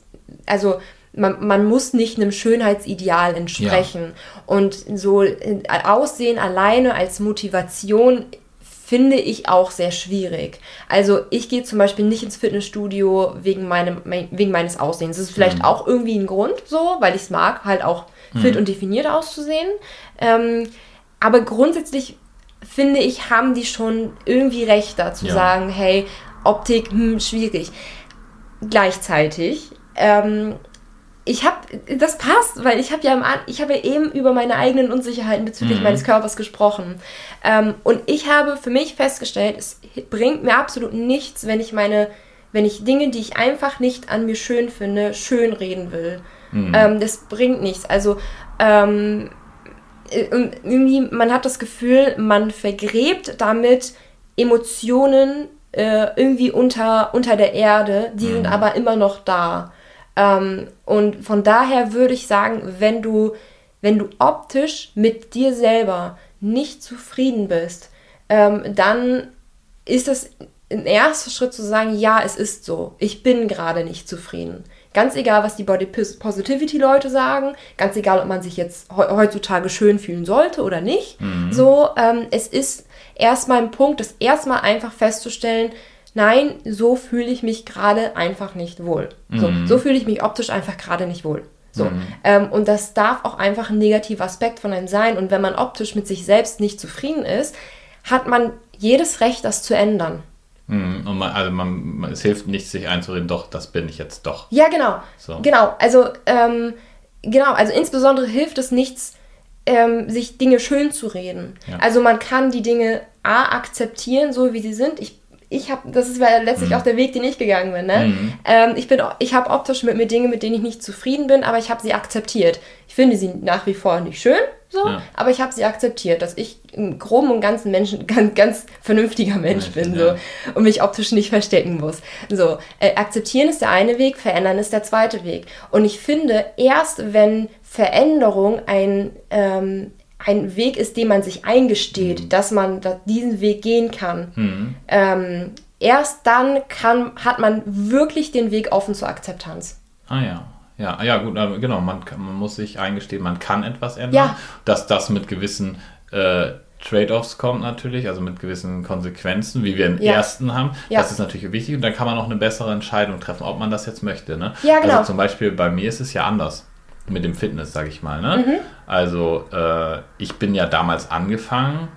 also man, man muss nicht einem Schönheitsideal entsprechen. Und so äh, Aussehen alleine als Motivation finde ich auch sehr schwierig. Also ich gehe zum Beispiel nicht ins Fitnessstudio wegen, meinem, mein- wegen meines Aussehens. Das ist vielleicht auch irgendwie ein Grund so, weil ich es mag, halt auch fit und definiert auszusehen. Ähm, aber grundsätzlich finde ich, haben die schon irgendwie recht dazu Ja. sagen, hey, Optik, hm, schwierig. Gleichzeitig, ähm, ich habe, das passt, weil ich habe ja, ich habe ja eben über meine eigenen Unsicherheiten bezüglich Mhm. meines Körpers gesprochen. Ähm, und ich habe für mich festgestellt, es bringt mir absolut nichts, wenn ich meine, wenn ich Dinge, die ich einfach nicht an mir schön finde, schön reden will. Mhm. Ähm, das bringt nichts. Also, ähm, äh, und irgendwie, man hat das Gefühl, man vergräbt damit Emotionen äh, irgendwie unter, unter der Erde, die sind aber immer noch da. Ähm, und von daher würde ich sagen, wenn du, wenn du optisch mit dir selber nicht zufrieden bist, ähm, dann ist das ein erster Schritt zu sagen, ja, es ist so. Ich bin gerade nicht zufrieden. Ganz egal, was die Body Pos- Positivity Leute sagen, ganz egal, ob man sich jetzt heu- heutzutage schön fühlen sollte oder nicht. So, ähm, es ist erstmal ein Punkt, das erstmal einfach festzustellen, nein, so fühle ich mich gerade einfach nicht wohl. So, so fühle ich mich optisch einfach gerade nicht wohl. So. Ähm, und das darf auch einfach ein negativer Aspekt von einem sein. Und wenn man optisch mit sich selbst nicht zufrieden ist, hat man jedes Recht, das zu ändern. Mhm. Und man, also man, es hilft nicht, sich einzureden, doch, das bin ich jetzt doch. Ja, genau. So. Genau. Also, ähm, genau, also insbesondere hilft es nichts, ähm, sich Dinge schön zu reden. Ja. Also man kann die Dinge A akzeptieren, so wie sie sind. Ich, ich habe, das ist ja letztlich Mhm. auch der Weg, den ich gegangen bin. Ne? Ähm, ich bin, ich habe optisch mit mir Dinge, mit denen ich nicht zufrieden bin, aber ich habe sie akzeptiert. Ich finde sie nach wie vor nicht schön, so, Ja. aber ich habe sie akzeptiert, dass ich im groben und ganzen Menschen ganz, ganz vernünftiger Mensch Ja, bin, ja. so und mich optisch nicht verstecken muss. So, äh, akzeptieren ist der eine Weg, verändern ist der zweite Weg. Und ich finde, erst wenn Veränderung ein, ähm, ein Weg ist, den man sich eingesteht, Mhm. dass man da diesen Weg gehen kann, ähm, erst dann kann, hat man wirklich den Weg offen zur Akzeptanz. Ah ja. Ja, ah ja, gut, genau, man, kann, man muss sich eingestehen, man kann etwas ändern. Ja. Dass das mit gewissen äh, Trade-offs kommt natürlich, also mit gewissen Konsequenzen, wie wir im Ja. ersten haben. Ja. Das ist natürlich wichtig und dann kann man auch eine bessere Entscheidung treffen, ob man das jetzt möchte. Ne? Ja, genau. Also zum Beispiel bei mir ist es ja anders mit dem Fitness, sage ich mal. Ne? Mhm. Also äh, ich bin ja damals angefangen,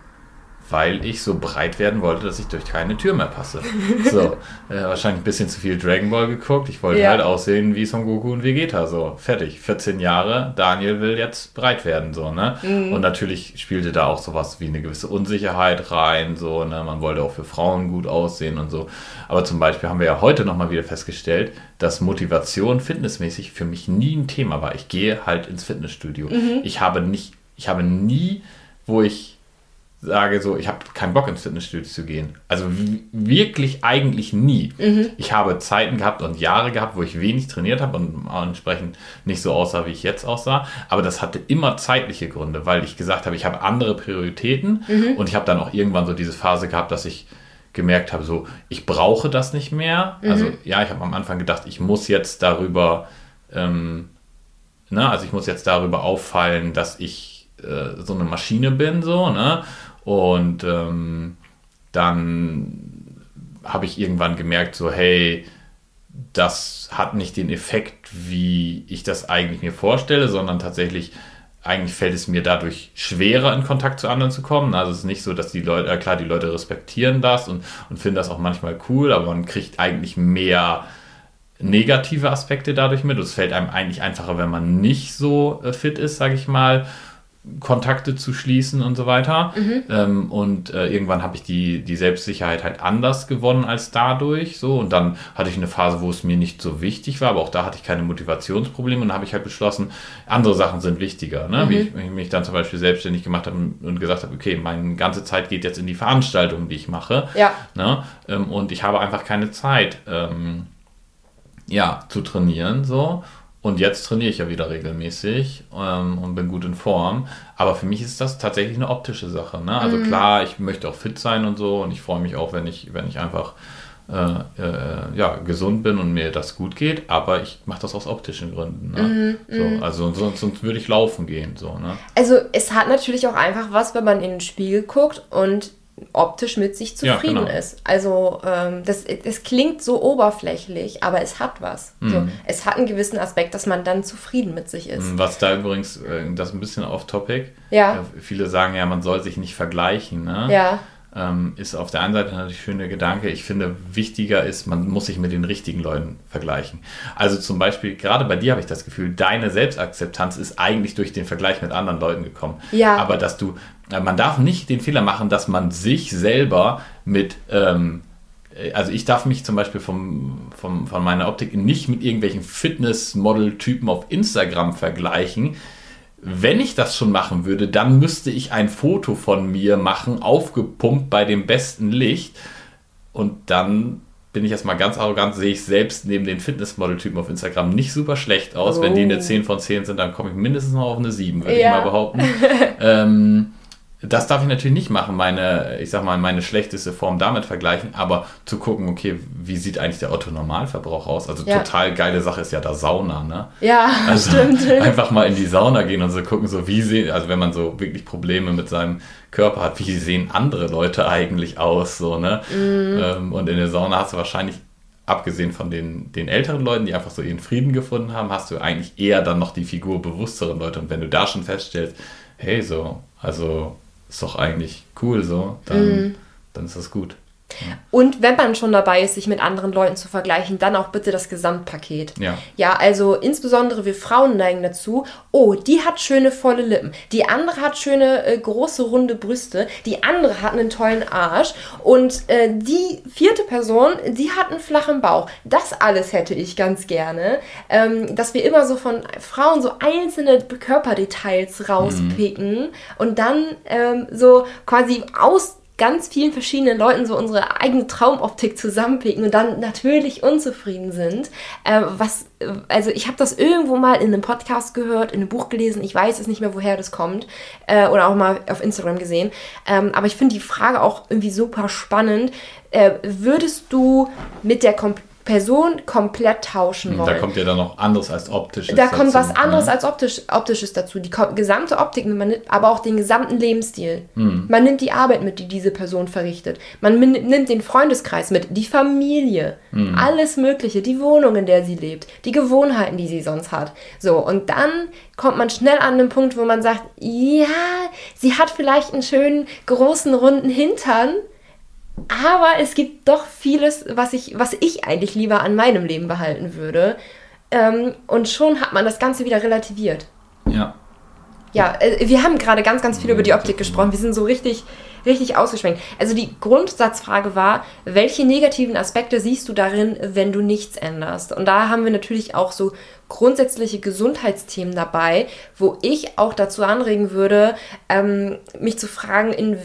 weil ich so breit werden wollte, dass ich durch keine Tür mehr passe. So, äh, wahrscheinlich ein bisschen zu viel Dragon Ball geguckt. Ich wollte Ja. halt aussehen wie Son Goku und Vegeta. So, fertig. 14 Jahre, Daniel will jetzt breit werden. So, ne? Mhm. Und natürlich spielte da auch sowas wie eine gewisse Unsicherheit rein. So, ne? Man wollte auch für Frauen gut aussehen und so. Aber zum Beispiel haben wir ja heute nochmal wieder festgestellt, dass Motivation fitnessmäßig für mich nie ein Thema war. Ich gehe halt ins Fitnessstudio. Mhm. Ich habe nicht, ich habe nie, wo ich sage so, ich habe keinen Bock ins Fitnessstudio zu gehen. Also wirklich eigentlich nie. Mhm. Ich habe Zeiten gehabt und Jahre gehabt, wo ich wenig trainiert habe und entsprechend nicht so aussah, wie ich jetzt aussah. Aber das hatte immer zeitliche Gründe, weil ich gesagt habe, ich habe andere Prioritäten mhm. und ich habe dann auch irgendwann so diese Phase gehabt, dass ich gemerkt habe, so, ich brauche das nicht mehr. Mhm. Also ja, ich habe am Anfang gedacht, ich muss jetzt darüber, ähm, ne, also ich muss jetzt darüber auffallen, dass ich äh, so eine Maschine bin, so, ne? Und ähm, dann habe ich irgendwann gemerkt, so, hey, das hat nicht den Effekt, wie ich das eigentlich mir vorstelle, sondern tatsächlich, eigentlich fällt es mir dadurch schwerer, in Kontakt zu anderen zu kommen. Also es ist nicht so, dass die Leute, äh, klar, die Leute respektieren das und, und finden das auch manchmal cool, aber man kriegt eigentlich mehr negative Aspekte dadurch mit. Und es fällt einem eigentlich einfacher, wenn man nicht so äh, fit ist, sage ich mal. Kontakte zu schließen und so weiter. Mhm. Ähm, und äh, irgendwann habe ich die, die Selbstsicherheit halt anders gewonnen als dadurch. So. Und dann hatte ich eine Phase, wo es mir nicht so wichtig war, aber auch da hatte ich keine Motivationsprobleme und habe ich halt beschlossen, andere Sachen sind wichtiger. Ne? Mhm. Wie, ich, wie ich mich dann zum Beispiel selbstständig gemacht habe und gesagt habe, okay, meine ganze Zeit geht jetzt in die Veranstaltungen, die ich mache. Ja. Ne? Ähm, und ich habe einfach keine Zeit, ähm, ja, zu trainieren. So. Und jetzt trainiere ich ja wieder regelmäßig ähm, und bin gut in Form. Aber für mich ist das tatsächlich eine optische Sache. Ne? Also mhm. klar, ich möchte auch fit sein und so und ich freue mich auch, wenn ich, wenn ich einfach äh, äh, ja, gesund bin und mir das gut geht, aber ich mache das aus optischen Gründen. Ne? Mhm, so, mhm. also sonst, sonst würde ich laufen gehen. So, ne? Also es hat natürlich auch einfach was, wenn man in den Spiegel guckt und optisch mit sich zufrieden ja, genau. ist. Also ähm, das, das klingt so oberflächlich, aber es hat was. Mhm. So, es hat einen gewissen Aspekt, dass man dann zufrieden mit sich ist. Mhm, was da übrigens, äh, das ist ein bisschen off-topic. Ja. Äh, viele sagen ja, man soll sich nicht vergleichen. Ne? Ja ist auf der einen Seite natürlich ein schöner Gedanke. Ich finde, wichtiger ist, man muss sich mit den richtigen Leuten vergleichen. Also zum Beispiel, gerade bei dir habe ich das Gefühl, deine Selbstakzeptanz ist eigentlich durch den Vergleich mit anderen Leuten gekommen. Ja. Aber dass du, äh, man darf nicht den Fehler machen, dass man sich selber mit, ähm, äh, also ich darf mich zum Beispiel vom, vom, von meiner Optik nicht mit irgendwelchen Fitness-Model-Typen auf Instagram vergleichen, wenn ich das schon machen würde, dann müsste ich ein Foto von mir machen, aufgepumpt bei dem besten Licht. Und dann bin ich erstmal ganz arrogant, sehe ich selbst neben den Fitnessmodel-Typen auf Instagram nicht super schlecht aus. Oh. Wenn die eine 10 von 10 sind, dann komme ich mindestens noch auf eine 7, würde ja. ich mal behaupten. ähm, das darf ich natürlich nicht machen, meine, ich sag mal, meine schlechteste Form damit vergleichen, aber zu gucken, okay, wie sieht eigentlich der Otto-Normalverbrauch aus? Also ja. total geile Sache ist ja da Sauna, ne? Ja, also stimmt. Einfach mal in die Sauna gehen und so gucken, so wie sehen, also wenn man so wirklich Probleme mit seinem Körper hat, wie sehen andere Leute eigentlich aus, so, ne? Mhm. und in der Sauna hast du wahrscheinlich abgesehen von den, den älteren Leuten, die einfach so ihren Frieden gefunden haben, hast du eigentlich eher dann noch die Figur bewussteren Leute. Und wenn du da schon feststellst, hey, so, also ist doch eigentlich cool so, dann, mhm. dann ist das gut. Und wenn man schon dabei ist, sich mit anderen Leuten zu vergleichen, dann auch bitte das Gesamtpaket. Ja. Ja, also insbesondere wir Frauen neigen dazu, oh, die hat schöne volle Lippen, die andere hat schöne äh, große runde Brüste, die andere hat einen tollen Arsch und äh, die vierte Person, die hat einen flachen Bauch. Das alles hätte ich ganz gerne, ähm, dass wir immer so von Frauen so einzelne Körperdetails rauspicken mhm. und dann ähm, so quasi aus ganz vielen verschiedenen Leuten so unsere eigene Traumoptik zusammenpicken und dann natürlich unzufrieden sind. Äh, was, also ich habe das irgendwo mal in einem Podcast gehört, in einem Buch gelesen, ich weiß es nicht mehr, woher das kommt, äh, oder auch mal auf Instagram gesehen. Ähm, aber ich finde die Frage auch irgendwie super spannend. Äh, würdest du mit der Kom Person komplett tauschen wollen. Da kommt ja dann noch anderes als optisches. Da kommt was anderes ne? als optisch, optisches dazu. Die gesamte Optik, man aber auch den gesamten Lebensstil. Hm. Man nimmt die Arbeit mit, die diese Person verrichtet. Man nimmt den Freundeskreis mit, die Familie, hm. alles Mögliche, die Wohnung, in der sie lebt, die Gewohnheiten, die sie sonst hat. So, und dann kommt man schnell an den Punkt, wo man sagt, ja, sie hat vielleicht einen schönen, großen, runden Hintern, aber es gibt doch vieles, was ich, was ich eigentlich lieber an meinem Leben behalten würde. Ähm, und schon hat man das Ganze wieder relativiert. Ja. Ja, äh, wir haben gerade ganz, ganz viel über die Optik gesprochen. Wir sind so richtig, richtig ausgeschwenkt. Also die Grundsatzfrage war, welche negativen Aspekte siehst du darin, wenn du nichts änderst? Und da haben wir natürlich auch so grundsätzliche Gesundheitsthemen dabei, wo ich auch dazu anregen würde, ähm, mich zu fragen, in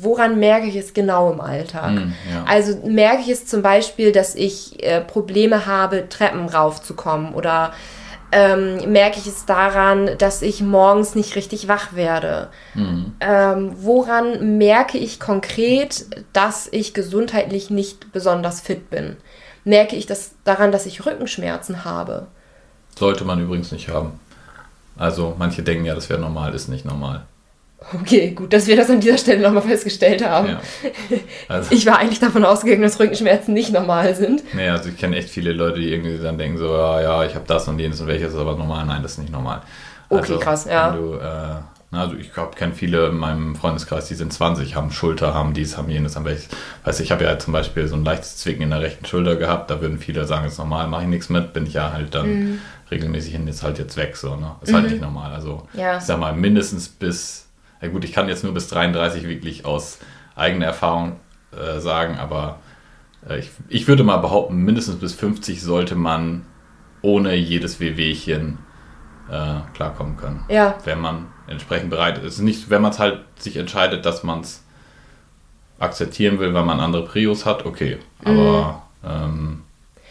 woran merke ich es genau im Alltag? Mm, ja. Also merke ich es zum Beispiel, dass ich äh, Probleme habe, Treppen raufzukommen oder ähm, merke ich es daran, dass ich morgens nicht richtig wach werde? Mhm. Ähm, woran merke ich konkret, dass ich gesundheitlich nicht besonders fit bin? Merke ich das daran, dass ich Rückenschmerzen habe? Sollte man übrigens nicht haben. Also manche denken ja, das wäre normal, ist nicht normal. Okay, gut, dass wir das an dieser Stelle nochmal festgestellt haben. Ja. Also, ich war eigentlich davon ausgegangen, dass Rückenschmerzen nicht normal sind. Nee, also ich kenne echt viele Leute, die irgendwie dann denken so, ja, ja ich habe das und jenes und welches ist aber normal. Nein, das ist nicht normal. Okay, also, krass, ja. Du, äh, also ich kenne viele in meinem Freundeskreis, die sind 20, haben Schulter, haben dies, haben jenes, haben welches. Weißt ich habe ja zum Beispiel so ein leichtes Zwicken in der rechten Schulter gehabt, da würden viele sagen, ist normal, mache ich nichts mit, bin ich ja halt dann mhm. regelmäßig hin, ist halt jetzt weg, so, ne? Ist halt mhm. halt nicht normal. Also ja. ich sag mal, mindestens bis ja gut, ich kann jetzt nur bis 33 wirklich aus eigener Erfahrung äh, sagen, aber äh, ich, ich würde mal behaupten, mindestens bis 50 sollte man ohne jedes Wehwehchen äh, klarkommen können. Ja. Wenn man entsprechend bereit ist. Nicht, wenn man es halt sich entscheidet, dass man es akzeptieren will, weil man andere Prios hat, okay. Aber mhm. ähm,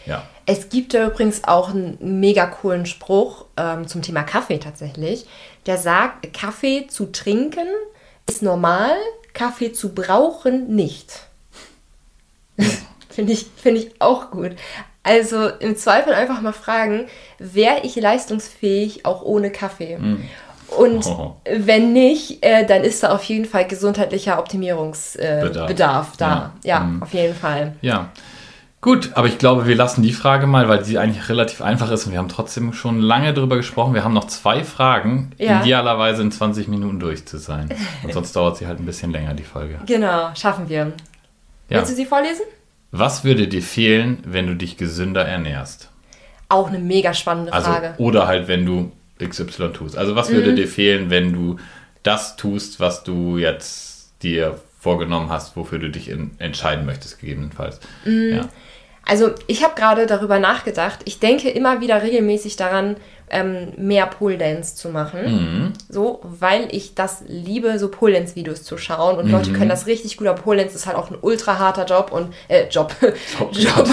ja. Es gibt ja übrigens auch einen mega coolen Spruch ähm, zum Thema Kaffee tatsächlich der sagt, Kaffee zu trinken ist normal, Kaffee zu brauchen nicht. Finde ich, find ich auch gut. Also im Zweifel einfach mal fragen, wäre ich leistungsfähig auch ohne Kaffee? Mm. Und oh. wenn nicht, äh, dann ist da auf jeden Fall gesundheitlicher Optimierungsbedarf äh, da. Ja, ja mm. auf jeden Fall. Ja. Gut, aber ich glaube, wir lassen die Frage mal, weil sie eigentlich relativ einfach ist und wir haben trotzdem schon lange darüber gesprochen. Wir haben noch zwei Fragen, ja. idealerweise in 20 Minuten durch zu sein. Und sonst dauert sie halt ein bisschen länger, die Folge. Genau, schaffen wir. Ja. Willst du sie vorlesen? Was würde dir fehlen, wenn du dich gesünder ernährst? Auch eine mega spannende also, Frage. Oder halt, wenn du XY tust. Also was würde mhm. dir fehlen, wenn du das tust, was du jetzt dir vorgenommen hast, wofür du dich in, entscheiden möchtest, gegebenenfalls. Mhm. Ja. Also ich habe gerade darüber nachgedacht. Ich denke immer wieder regelmäßig daran, ähm, mehr Pole Dance zu machen. Mhm. So, weil ich das liebe, so Pole Dance Videos zu schauen. Und mhm. Leute können das richtig gut. Aber Pole Dance ist halt auch ein ultra harter Job und äh, Job. Job. Job.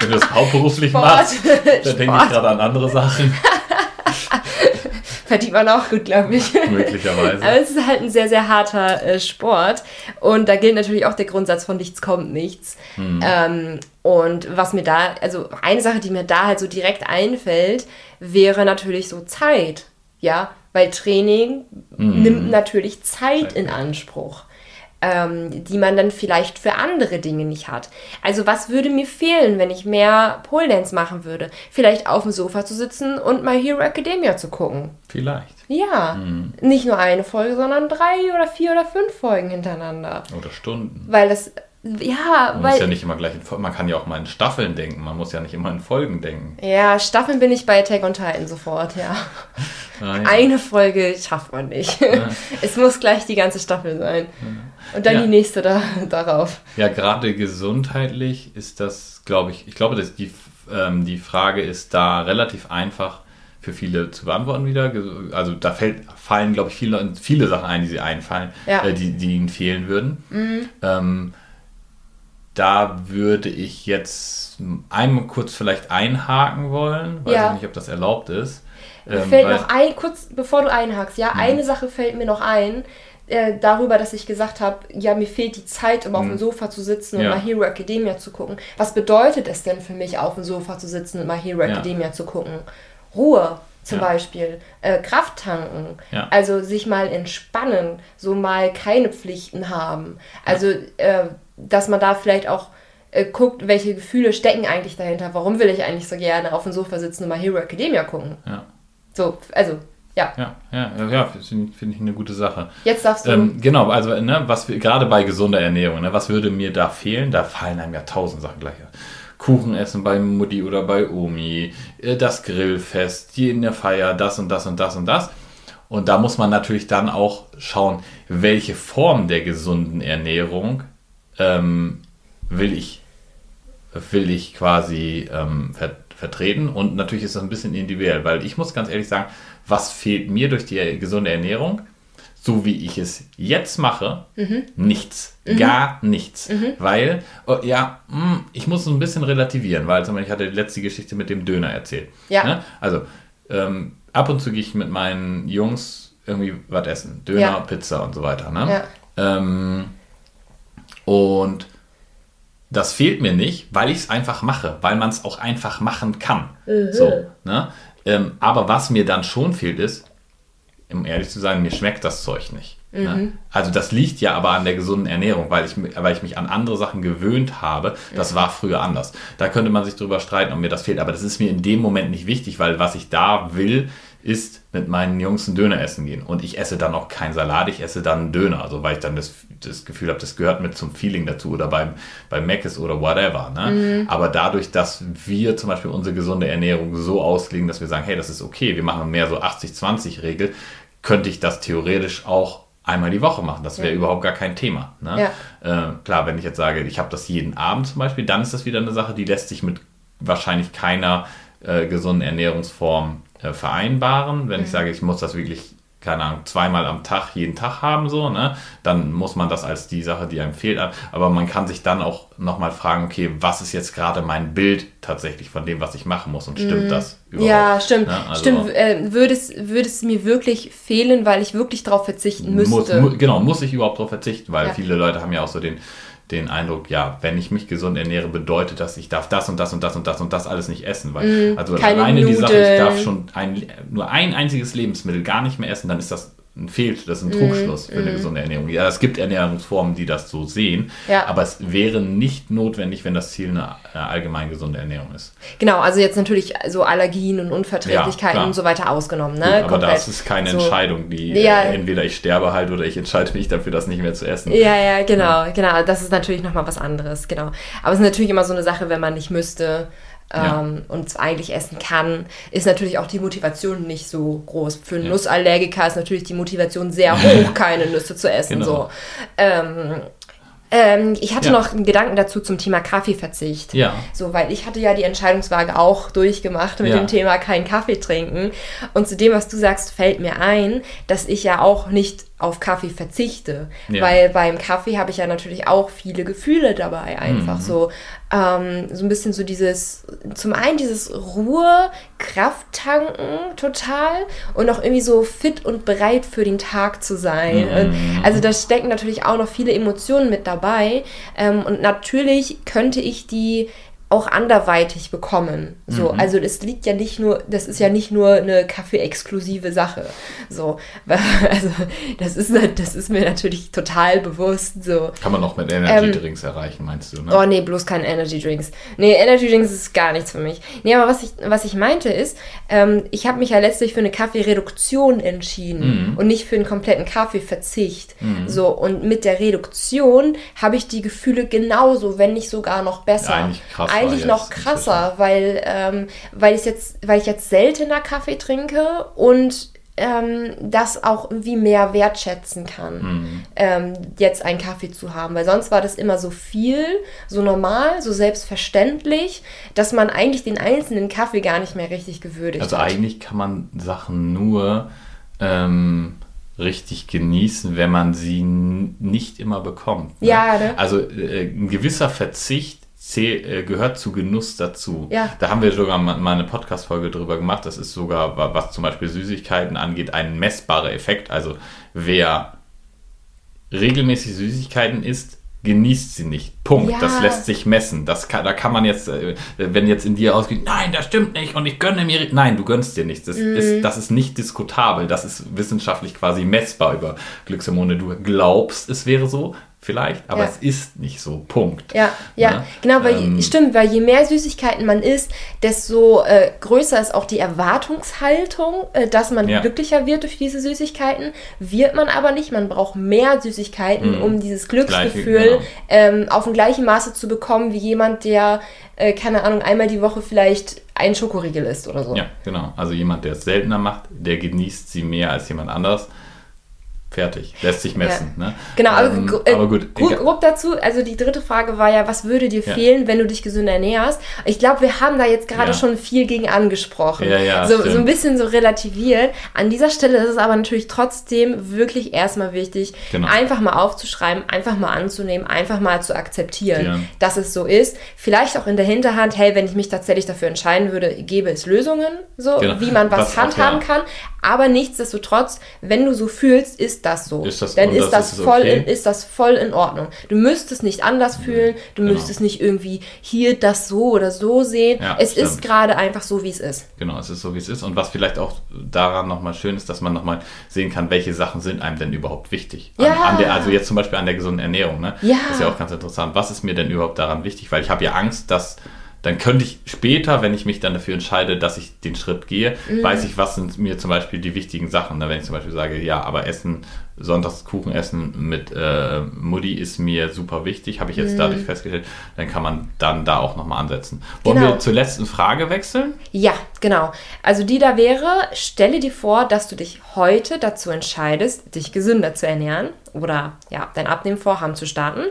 Wenn du das hauptberuflich Sport. machst, dann denke ich gerade an andere Sachen. verdient man auch gut, glaube ich. Möglicherweise. Aber es ist halt ein sehr, sehr harter äh, Sport. Und da gilt natürlich auch der Grundsatz von nichts kommt nichts. Mhm. Ähm, und was mir da, also eine Sache, die mir da halt so direkt einfällt, wäre natürlich so Zeit. Ja, weil Training mhm. nimmt natürlich Zeit in Anspruch ähm, die man dann vielleicht für andere Dinge nicht hat. Also was würde mir fehlen, wenn ich mehr Pole Dance machen würde? Vielleicht auf dem Sofa zu sitzen und My Hero Academia zu gucken. Vielleicht. Ja, mhm. nicht nur eine Folge, sondern drei oder vier oder fünf Folgen hintereinander. Oder Stunden. Weil das ja, man weil. Muss ja nicht immer gleich in, man kann ja auch mal in Staffeln denken, man muss ja nicht immer in Folgen denken. Ja, Staffeln bin ich bei Attack on Titan sofort, ja. Ah, ja. Eine Folge schafft man nicht. Ja. Es muss gleich die ganze Staffel sein. Ja. Und dann die nächste da, darauf. Ja, gerade gesundheitlich ist das, glaube ich, ich glaube, dass die, ähm, die Frage ist da relativ einfach für viele zu beantworten wieder. Also da fällt, fallen, glaube ich, viele, viele Sachen ein, die sie einfallen, äh, die, die ihnen fehlen würden. Mhm. Ähm, da würde ich jetzt einmal kurz vielleicht einhaken wollen. Weiß ja. ich nicht, ob das erlaubt ist. Mir ähm, fällt noch ein, kurz bevor du einhakst, ja, mhm. eine Sache fällt mir noch ein. Äh, darüber, dass ich gesagt habe, ja, mir fehlt die Zeit, um auf dem mhm. Sofa zu sitzen und ja. mal Hero Academia zu gucken. Was bedeutet es denn für mich, auf dem Sofa zu sitzen und mal Hero ja. Academia zu gucken? Ruhe zum ja. Beispiel, äh, Kraft tanken, ja. also sich mal entspannen, so mal keine Pflichten haben. Also äh, dass man da vielleicht auch äh, guckt, welche Gefühle stecken eigentlich dahinter. Warum will ich eigentlich so gerne auf dem Sofa sitzen und mal Hero Academia gucken? Ja. So, also, ja. Ja, ja, ja finde find ich eine gute Sache. Jetzt darfst du. Ähm, genau, also, ne, was gerade bei gesunder Ernährung, ne, was würde mir da fehlen? Da fallen einem ja tausend Sachen gleich. Kuchen essen bei Mutti oder bei Omi, äh, das Grillfest, die in der Feier, das und das und das und das. Und da muss man natürlich dann auch schauen, welche Form der gesunden Ernährung ähm, will ich, will ich quasi ähm, ver vertreten. Und natürlich ist das ein bisschen individuell, weil ich muss ganz ehrlich sagen, was fehlt mir durch die gesunde Ernährung? so wie ich es jetzt mache, mhm. nichts. Mhm. Gar nichts. Mhm. Weil, oh, ja, mh, hm, ich muss es ein bisschen relativieren, weil zum Beispiel, ich hatte die letzte Geschichte mit dem Döner erzählt. Ja. Ne? Also, ähm, ab und zu gehe ich mit meinen Jungs irgendwie was essen. Döner, ja. Pizza und so weiter. Ne? Ja. Ähm, und das fehlt mir nicht, weil ich es einfach mache, weil man es auch einfach machen kann. Mhm. So, ne? Ähm, aber was mir dann schon fehlt, ist, um ehrlich zu sein, mir schmeckt das Zeug nicht. Ne? Mhm. Ne? Also das liegt ja aber an der gesunden Ernährung, weil ich, weil ich mich an andere Sachen gewöhnt habe. Das war früher anders. Da könnte man sich drüber streiten, ob mir das fehlt, aber das ist mir in dem Moment nicht wichtig, weil was ich da will, ist mit meinen Jungs einen Döner essen gehen. Und ich esse dann auch keinen Salat, ich esse dann einen Döner. Also weil ich dann das, das Gefühl habe, das gehört mit zum Feeling dazu oder beim, beim Mc's oder whatever. Ne? Mhm. Aber dadurch, dass wir zum Beispiel unsere gesunde Ernährung so auslegen, dass wir sagen, hey, das ist okay, wir machen mehr so 80-20-Regel, könnte ich das theoretisch auch einmal die Woche machen. Das wäre ja. überhaupt gar kein Thema. Ne? Ja. Äh, klar, wenn ich jetzt sage, ich habe das jeden Abend zum Beispiel, dann ist das wieder eine Sache, die lässt sich mit wahrscheinlich keiner äh, gesunden Ernährungsform äh, vereinbaren. Wenn mhm. ich sage, ich muss das wirklich keine Ahnung, zweimal am Tag, jeden Tag haben, so, ne? Dann muss man das als die Sache, die einem fehlt, aber man kann sich dann auch nochmal fragen, okay, was ist jetzt gerade mein Bild tatsächlich von dem, was ich machen muss und stimmt mm. das überhaupt? Ja, stimmt. Ne? Also, stimmt, äh, würde, es, würde es mir wirklich fehlen, weil ich wirklich darauf verzichten müsste? Muss, mu genau, muss ich überhaupt darauf verzichten, weil ja. viele Leute haben ja auch so den, den Eindruck, ja, wenn ich mich gesund ernähre, bedeutet das, ich darf das und das und das und das und das alles nicht essen. Weil, mm, also alleine Nudeln. die Sache, ich darf schon ein, nur ein einziges Lebensmittel gar nicht mehr essen, dann ist das Fehlt, das ist ein Trugschluss mm, für eine mm. gesunde Ernährung. Ja, es gibt Ernährungsformen, die das so sehen, ja. aber es wäre nicht notwendig, wenn das Ziel eine, eine allgemein gesunde Ernährung ist. Genau, also jetzt natürlich so Allergien und Unverträglichkeiten ja, und so weiter ausgenommen. Ne? Gut, aber Komplett. das ist keine so. Entscheidung, die ja. äh, entweder ich sterbe halt oder ich entscheide mich dafür, das nicht mehr zu essen. Ja, ja, genau, genau. Das ist natürlich nochmal was anderes, genau. Aber es ist natürlich immer so eine Sache, wenn man nicht müsste, ja. ähm, und eigentlich essen kann, ist natürlich auch die Motivation nicht so groß. Für einen ja. Nussallergiker ist natürlich die Motivation sehr hoch, keine Nüsse zu essen. Genau. So. Ähm, ähm, ich hatte ja. noch einen Gedanken dazu zum Thema Kaffeeverzicht. Ja. So, weil ich hatte ja die Entscheidungswaage auch durchgemacht mit ja. dem Thema keinen Kaffee trinken. Und zu dem, was du sagst, fällt mir ein, dass ich ja auch nicht auf Kaffee verzichte. Ja. Weil beim Kaffee habe ich ja natürlich auch viele Gefühle dabei. Einfach mhm. so, ähm, so ein bisschen so dieses, zum einen dieses Ruhe, Kraft tanken total und auch irgendwie so fit und bereit für den Tag zu sein. Mhm. also da stecken natürlich auch noch viele Emotionen mit dabei. Ähm, und natürlich könnte ich die auch anderweitig bekommen. So, mhm. also das liegt ja nicht nur, das ist ja nicht nur eine Kaffee-exklusive Sache. So, also das ist, das ist mir natürlich total bewusst. So. Kann man auch mit Energy ähm, Drinks erreichen, meinst du? Ne? Oh nee, bloß keine Energy Drinks. Nee, Energy Drinks ist gar nichts für mich. Nee, aber was ich, was ich meinte ist, ähm, ich habe mich ja letztlich für eine Kaffeereduktion entschieden mhm. und nicht für einen kompletten Kaffeeverzicht. Mhm. So, und mit der Reduktion habe ich die Gefühle genauso, wenn nicht sogar noch besser. Ja, eigentlich krass eigentlich noch krasser, weil, ähm, weil, ich jetzt, weil ich jetzt seltener Kaffee trinke und ähm, das auch irgendwie mehr wertschätzen kann, mhm. ähm, jetzt einen Kaffee zu haben. Weil sonst war das immer so viel, so normal, so selbstverständlich, dass man eigentlich den einzelnen Kaffee gar nicht mehr richtig gewürdigt also hat. Also eigentlich kann man Sachen nur ähm, richtig genießen, wenn man sie nicht immer bekommt. Ne? Ja, ne? Also äh, ein gewisser Verzicht gehört zu Genuss dazu. Ja. Da haben wir sogar mal eine Podcast-Folge drüber gemacht. Das ist sogar, was zum Beispiel Süßigkeiten angeht, ein messbarer Effekt. Also wer regelmäßig Süßigkeiten isst, genießt sie nicht. Punkt. Ja. Das lässt sich messen. Das kann, da kann man jetzt, äh, wenn jetzt in dir ausgeht, nein, das stimmt nicht und ich gönne mir. Nein, du gönnst dir nichts. Das, mm. ist, das ist nicht diskutabel. Das ist wissenschaftlich quasi messbar über Glückshormone. Du glaubst, es wäre so, vielleicht, aber ja. es ist nicht so. Punkt. Ja, ja, ne? genau, weil ähm, stimmt, weil je mehr Süßigkeiten man isst, desto äh, größer ist auch die Erwartungshaltung, äh, dass man ja. glücklicher wird durch diese Süßigkeiten. Wird man aber nicht. Man braucht mehr Süßigkeiten, mhm. um dieses Glücksgefühl Gleiche, genau. ähm, auf dem gleichen Maße zu bekommen wie jemand, der, äh, keine Ahnung, einmal die Woche vielleicht einen Schokoriegel isst oder so. Ja, genau. Also jemand, der es seltener macht, der genießt sie mehr als jemand anders. Fertig. Lässt sich messen. Ja. Ne? Genau, ähm, äh, aber gut. Grob, grob dazu, also die dritte Frage war ja, was würde dir ja. fehlen, wenn du dich gesünder ernährst? Ich glaube, wir haben da jetzt gerade ja. schon viel gegen angesprochen. Ja, ja, so, so ein bisschen so relativiert. An dieser Stelle ist es aber natürlich trotzdem wirklich erstmal wichtig, genau. einfach mal aufzuschreiben, einfach mal anzunehmen, einfach mal zu akzeptieren, dass es so ist. Vielleicht auch in der Hinterhand, hey, wenn ich mich tatsächlich dafür entscheiden würde, gäbe es Lösungen, so genau. wie man was, was handhaben kann. Aber nichtsdestotrotz, wenn du so fühlst, ist das so. Ist das, Dann ist das, ist voll okay? in, ist das voll in Ordnung. Du müsstest nicht anders fühlen, du genau. müsstest nicht irgendwie hier das so oder so sehen. Ja, es stimmt. ist gerade einfach so, wie es ist. Genau, es ist so, wie es ist. Und was vielleicht auch daran nochmal schön ist, dass man nochmal sehen kann, welche Sachen sind einem denn überhaupt wichtig. An, ja. An der, also jetzt zum Beispiel an der gesunden Ernährung. Ne? Ja. Das ist ja auch ganz interessant. Was ist mir denn überhaupt daran wichtig? Weil ich habe ja Angst, dass dann könnte ich später, wenn ich mich dann dafür entscheide, dass ich den Schritt gehe, mhm. weiß ich, was sind mir zum Beispiel die wichtigen Sachen. Wenn ich zum Beispiel sage, ja, aber Essen, Sonntagskuchen essen mit äh, Mutti ist mir super wichtig, habe ich jetzt mhm. dadurch festgestellt, dann kann man dann da auch nochmal ansetzen. Wollen genau. wir zur letzten Frage wechseln? Ja, genau. Also die da wäre, stelle dir vor, dass du dich heute dazu entscheidest, dich gesünder zu ernähren oder ja, dein Abnehmvorhaben zu starten.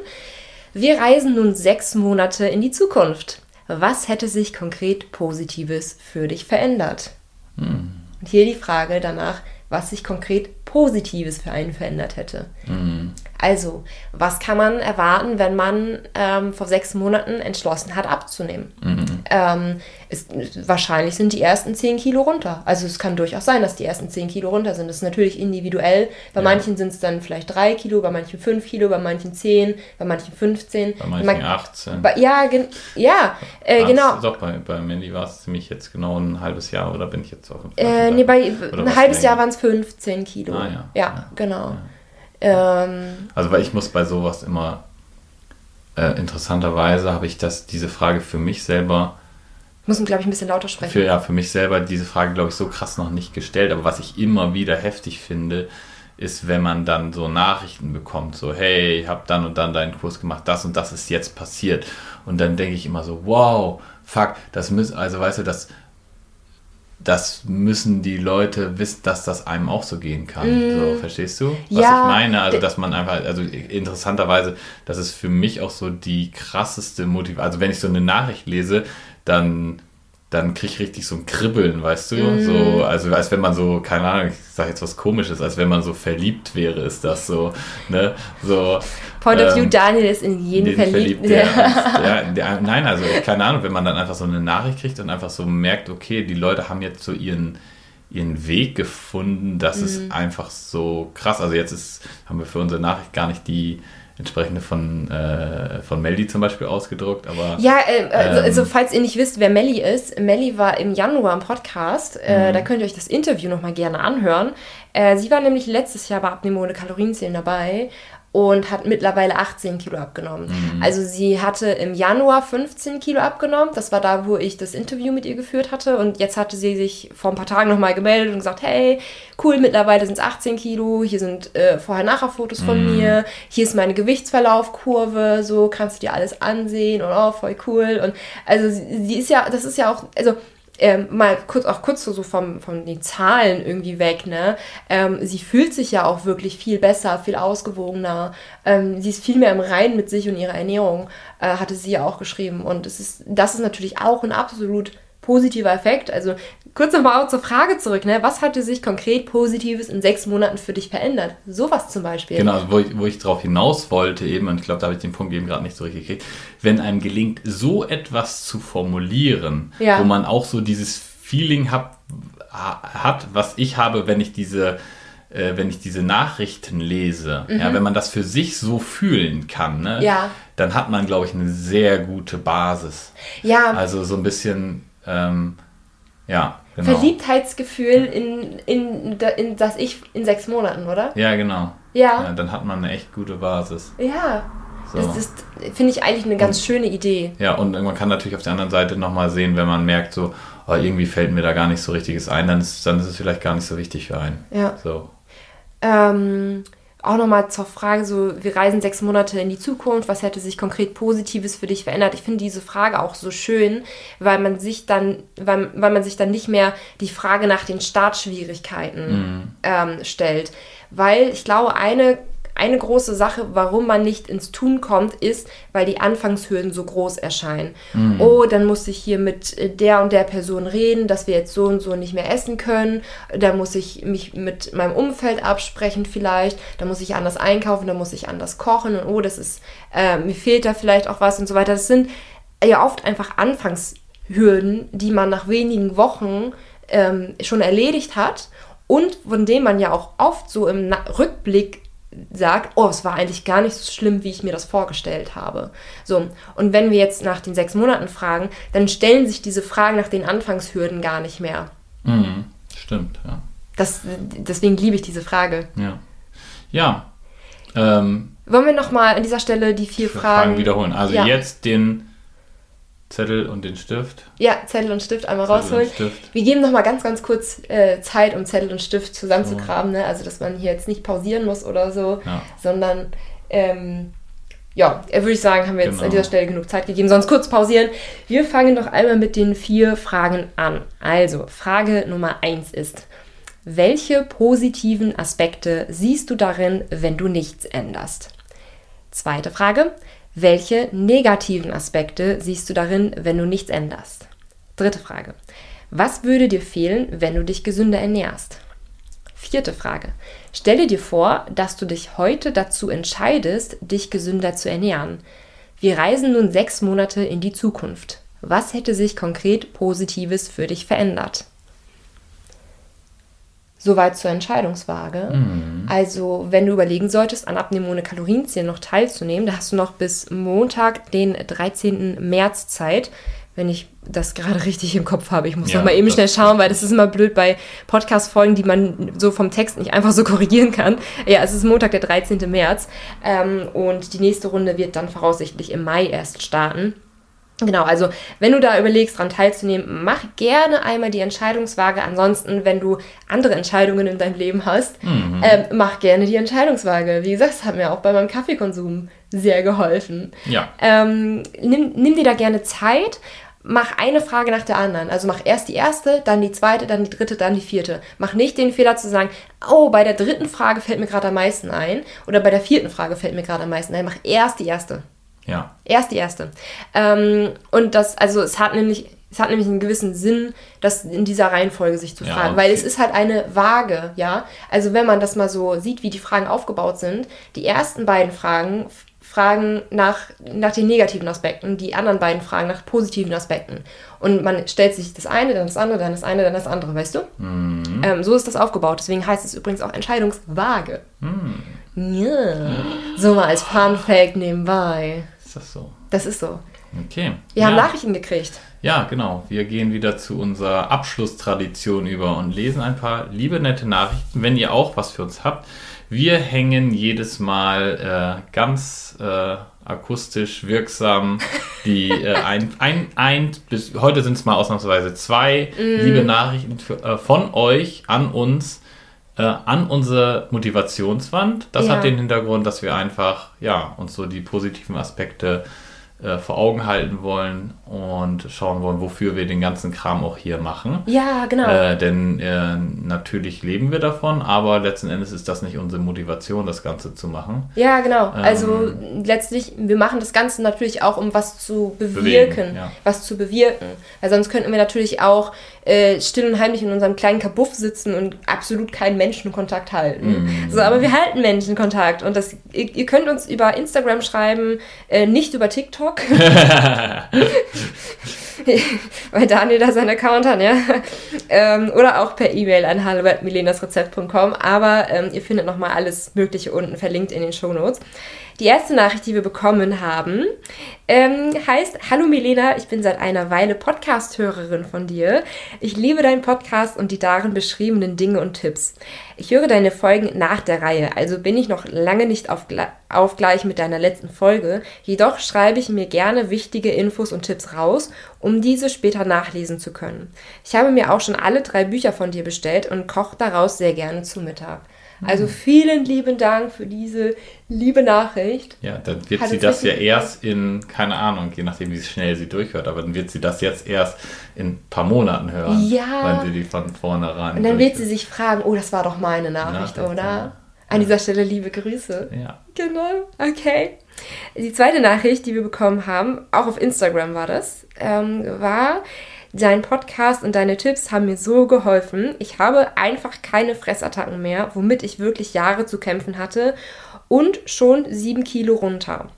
Wir reisen nun sechs Monate in die Zukunft. Was hätte sich konkret Positives für dich verändert? Hm. Und hier die Frage danach, was sich konkret Positives für einen verändert hätte. Mhm. Also, was kann man erwarten, wenn man ähm, vor sechs Monaten entschlossen hat, abzunehmen? Mhm. Ähm, ist, wahrscheinlich sind die ersten zehn Kilo runter. Also es kann durchaus sein, dass die ersten zehn Kilo runter sind. Das ist natürlich individuell. Bei ja. manchen sind es dann vielleicht drei Kilo, bei manchen fünf Kilo, bei manchen zehn, bei manchen 15. Bei manchen Man, 18. Bei, ja, gen, ja äh, genau. Doch, bei, bei Mandy war es ziemlich jetzt genau ein halbes Jahr oder bin ich jetzt auf dem äh, Nee, bei ein halbes Jahr waren es 15 Kilo. Ah, ja. ja. ja, genau. Ähm, also, weil ich muss bei sowas immer, äh, interessanterweise habe ich das, diese Frage für mich selber. Ich muss, glaube ich, ein bisschen lauter sprechen. Für, ja, für mich selber diese Frage, glaube ich, so krass noch nicht gestellt. Aber was ich immer wieder heftig finde, ist, wenn man dann so Nachrichten bekommt, so, hey, ich habe dann und dann deinen Kurs gemacht, das und das ist jetzt passiert. Und dann denke ich immer so, wow, fuck, das müssen, also weißt du, das, das müssen die Leute wissen, dass das einem auch so gehen kann. Mm. So, verstehst du, was ja, ich meine? Also, dass man einfach, also interessanterweise, das ist für mich auch so die krasseste Motivation. Also, wenn ich so eine Nachricht lese, dann dann kriege ich richtig so ein Kribbeln, weißt du? Mm. So, also als wenn man so, keine Ahnung, ich sage jetzt was komisches, als wenn man so verliebt wäre, ist das so, ne? So, Point ähm, of view, ähm, Daniel ist in jeden verliebt. verliebt der, der, der, nein, also keine Ahnung, wenn man dann einfach so eine Nachricht kriegt und einfach so merkt, okay, die Leute haben jetzt so ihren, ihren Weg gefunden, das mm. ist einfach so krass. Also jetzt ist, haben wir für unsere Nachricht gar nicht die entsprechende von, äh, von Melly zum Beispiel ausgedruckt. Aber, ja, äh, also, ähm, also, falls ihr nicht wisst, wer Melly ist, Melly war im Januar im Podcast. Äh, mhm. da könnt ihr euch das Interview nochmal gerne anhören. Äh, sie war nämlich letztes Jahr bei Abnehmen ohne Kalorienzählen dabei und hat mittlerweile 18 Kilo abgenommen. Mhm. Also sie hatte im Januar 15 Kilo abgenommen. Das war da, wo ich das Interview mit ihr geführt hatte. Und jetzt hatte sie sich vor ein paar Tagen nochmal gemeldet und gesagt, hey, cool, mittlerweile sind es 18 Kilo. Hier sind äh, Vorher-Nachher-Fotos von mhm. mir. Hier ist meine Gewichtsverlaufkurve. So kannst du dir alles ansehen. Und oh, voll cool. Und also sie, sie ist ja, das ist ja auch, also ähm, mal kurz auch kurz so vom, von den Zahlen irgendwie weg, ne? Ähm, sie fühlt sich ja auch wirklich viel besser, viel ausgewogener. Ähm, sie ist viel mehr im Reinen mit sich und ihrer Ernährung, äh, hatte sie ja auch geschrieben. Und es ist, das ist natürlich auch ein absolut positiver Effekt. Also kurz nochmal zur Frage zurück, ne? Was hatte sich konkret Positives in sechs Monaten für dich verändert? Sowas zum Beispiel. Genau, wo ich, wo ich drauf hinaus wollte eben, und ich glaube, da habe ich den Punkt eben gerade nicht so richtig gekriegt, wenn einem gelingt, so etwas zu formulieren, ja. wo man auch so dieses Feeling hat, hat, was ich habe, wenn ich diese äh, wenn ich diese Nachrichten lese, mhm. ja, wenn man das für sich so fühlen kann, ne, ja. dann hat man, glaube ich, eine sehr gute Basis. Ja. Also so ein bisschen, ähm, ja, genau. Verliebtheitsgefühl in, in, in das Ich in sechs Monaten, oder? Ja, genau. Ja. ja dann hat man eine echt gute Basis. Ja. So. Das ist, finde ich, eigentlich eine ganz und, schöne Idee. Ja, und man kann natürlich auf der anderen Seite nochmal sehen, wenn man merkt, so, oh, irgendwie fällt mir da gar nicht so richtiges ein, dann ist, dann ist es vielleicht gar nicht so wichtig für einen. Ja. So. Ähm, auch nochmal zur Frage, so, wir reisen sechs Monate in die Zukunft, was hätte sich konkret Positives für dich verändert? Ich finde diese Frage auch so schön, weil man sich dann, weil, weil man sich dann nicht mehr die Frage nach den Startschwierigkeiten mhm. ähm, stellt. Weil ich glaube, eine eine große Sache, warum man nicht ins Tun kommt, ist, weil die Anfangshürden so groß erscheinen. Mhm. Oh, dann muss ich hier mit äh, der und der Person reden, dass wir jetzt so und so nicht mehr essen können. Da muss ich mich mit meinem Umfeld absprechen vielleicht. Da muss ich anders einkaufen, da muss ich anders kochen. Und oh, das ist, äh, mir fehlt da vielleicht auch was und so weiter. Das sind ja oft einfach Anfangshürden, die man nach wenigen Wochen ähm, schon erledigt hat und von denen man ja auch oft so im Rückblick sagt, oh, es war eigentlich gar nicht so schlimm, wie ich mir das vorgestellt habe. So, und wenn wir jetzt nach den sechs Monaten fragen, dann stellen sich diese Fragen nach den Anfangshürden gar nicht mehr. Mhm, stimmt, ja. Das, deswegen liebe ich diese Frage. Ja. Ja. Ähm, Wollen wir nochmal an dieser Stelle die vier Fragen, Fragen wiederholen? Also ja. jetzt den Zettel und den Stift. Ja, Zettel und Stift einmal Zettel rausholen. Wir geben nochmal ganz, ganz kurz äh, Zeit, um Zettel und Stift zusammenzugraben. So. Ne? Also, dass man hier jetzt nicht pausieren muss oder so, ja. sondern, ähm, ja, äh, würde ich sagen, haben wir jetzt genau. an dieser Stelle genug Zeit gegeben. Sonst kurz pausieren. Wir fangen doch einmal mit den vier Fragen an. Also, Frage Nummer eins ist, welche positiven Aspekte siehst du darin, wenn du nichts änderst? Zweite Frage, welche negativen Aspekte siehst du darin, wenn du nichts änderst? Dritte Frage. Was würde dir fehlen, wenn du dich gesünder ernährst? Vierte Frage. Stelle dir vor, dass du dich heute dazu entscheidest, dich gesünder zu ernähren. Wir reisen nun sechs Monate in die Zukunft. Was hätte sich konkret Positives für dich verändert? Soweit zur Entscheidungswaage. Mhm. Also, wenn du überlegen solltest, an Abnehmen ohne Kalorienziel noch teilzunehmen, da hast du noch bis Montag, den 13. März Zeit. Wenn ich das gerade richtig im Kopf habe. Ich muss ja, noch mal eben schnell schauen, weil das ist immer blöd bei Podcast-Folgen, die man so vom Text nicht einfach so korrigieren kann. Ja, es ist Montag, der 13. März. Ähm, und die nächste Runde wird dann voraussichtlich im Mai erst starten. Genau, also wenn du da überlegst, daran teilzunehmen, mach gerne einmal die Entscheidungswaage. Ansonsten, wenn du andere Entscheidungen in deinem Leben hast, mhm. ähm, mach gerne die Entscheidungswaage. Wie gesagt, das hat mir auch bei meinem Kaffeekonsum sehr geholfen. Ja. Ähm, nimm, nimm dir da gerne Zeit. Mach eine Frage nach der anderen. Also mach erst die erste, dann die zweite, dann die dritte, dann die vierte. Mach nicht den Fehler zu sagen, oh, bei der dritten Frage fällt mir gerade am meisten ein oder bei der vierten Frage fällt mir gerade am meisten ein. Mach erst die erste. Ja. Erst die erste. Ähm, und das, also es hat nämlich, es hat nämlich einen gewissen Sinn, das in dieser Reihenfolge sich zu fragen, ja, okay. weil es ist halt eine Waage, ja. Also wenn man das mal so sieht, wie die Fragen aufgebaut sind, die ersten beiden Fragen fragen nach, nach den negativen Aspekten, die anderen beiden fragen nach positiven Aspekten. Und man stellt sich das eine, dann das andere, dann das eine, dann das andere, weißt du? Mhm. Ähm, so ist das aufgebaut. Deswegen heißt es übrigens auch Entscheidungswaage. Mhm. Ja. So mal als Fun Fact nebenbei. Ist das so? Das ist so. Okay. Wir ja. haben Nachrichten gekriegt. Ja, genau. Wir gehen wieder zu unserer Abschlusstradition über und lesen ein paar liebe, nette Nachrichten, wenn ihr auch was für uns habt. Wir hängen jedes Mal äh, ganz äh, akustisch wirksam die äh, ein, ein, ein bis heute sind es mal ausnahmsweise zwei mm. liebe Nachrichten für, äh, von euch an uns äh, an unsere Motivationswand. Das ja. hat den Hintergrund, dass wir einfach ja, uns so die positiven Aspekte äh, vor Augen halten wollen und schauen wollen, wofür wir den ganzen Kram auch hier machen. Ja, genau. Äh, denn äh, natürlich leben wir davon, aber letzten Endes ist das nicht unsere Motivation, das Ganze zu machen. Ja, genau. Ähm, also letztlich, wir machen das Ganze natürlich auch, um was zu bewirken, bewegen, ja. was zu bewirken. Weil sonst könnten wir natürlich auch äh, still und heimlich in unserem kleinen Kabuff sitzen und absolut keinen Menschenkontakt halten. Mm. So, aber wir halten Menschenkontakt und das, ihr, ihr könnt uns über Instagram schreiben, äh, nicht über TikTok. weil Daniel da seinen Account hat, ja. Ähm, oder auch per E-Mail an hallo.milenasrezept.com. Aber ähm, ihr findet nochmal alles Mögliche unten verlinkt in den Show Notes. Die erste Nachricht, die wir bekommen haben, ähm, heißt: Hallo Milena, ich bin seit einer Weile Podcast-Hörerin von dir. Ich liebe deinen Podcast und die darin beschriebenen Dinge und Tipps. Ich höre deine Folgen nach der Reihe, also bin ich noch lange nicht auf, auf gleich mit deiner letzten Folge. Jedoch schreibe ich mir gerne wichtige Infos und Tipps raus, um diese später nachlesen zu können. Ich habe mir auch schon alle drei Bücher von dir bestellt und koche daraus sehr gerne zu Mittag. Also vielen lieben Dank für diese liebe Nachricht. Ja, dann wird Hat sie das ja erst in, keine Ahnung, je nachdem, wie schnell sie durchhört, aber dann wird sie das jetzt erst in ein paar Monaten hören, Ja. wenn sie die von vornherein Und dann wird sie sich fragen, oh, das war doch meine Nachricht, Nachricht, oder? ja. An dieser Stelle liebe Grüße. Ja. Genau, okay. Die zweite Nachricht, die wir bekommen haben, auch auf Instagram war das, ähm, war, dein Podcast und deine Tipps haben mir so geholfen. Ich habe einfach keine Fressattacken mehr, womit ich wirklich Jahre zu kämpfen hatte und schon sieben Kilo runter.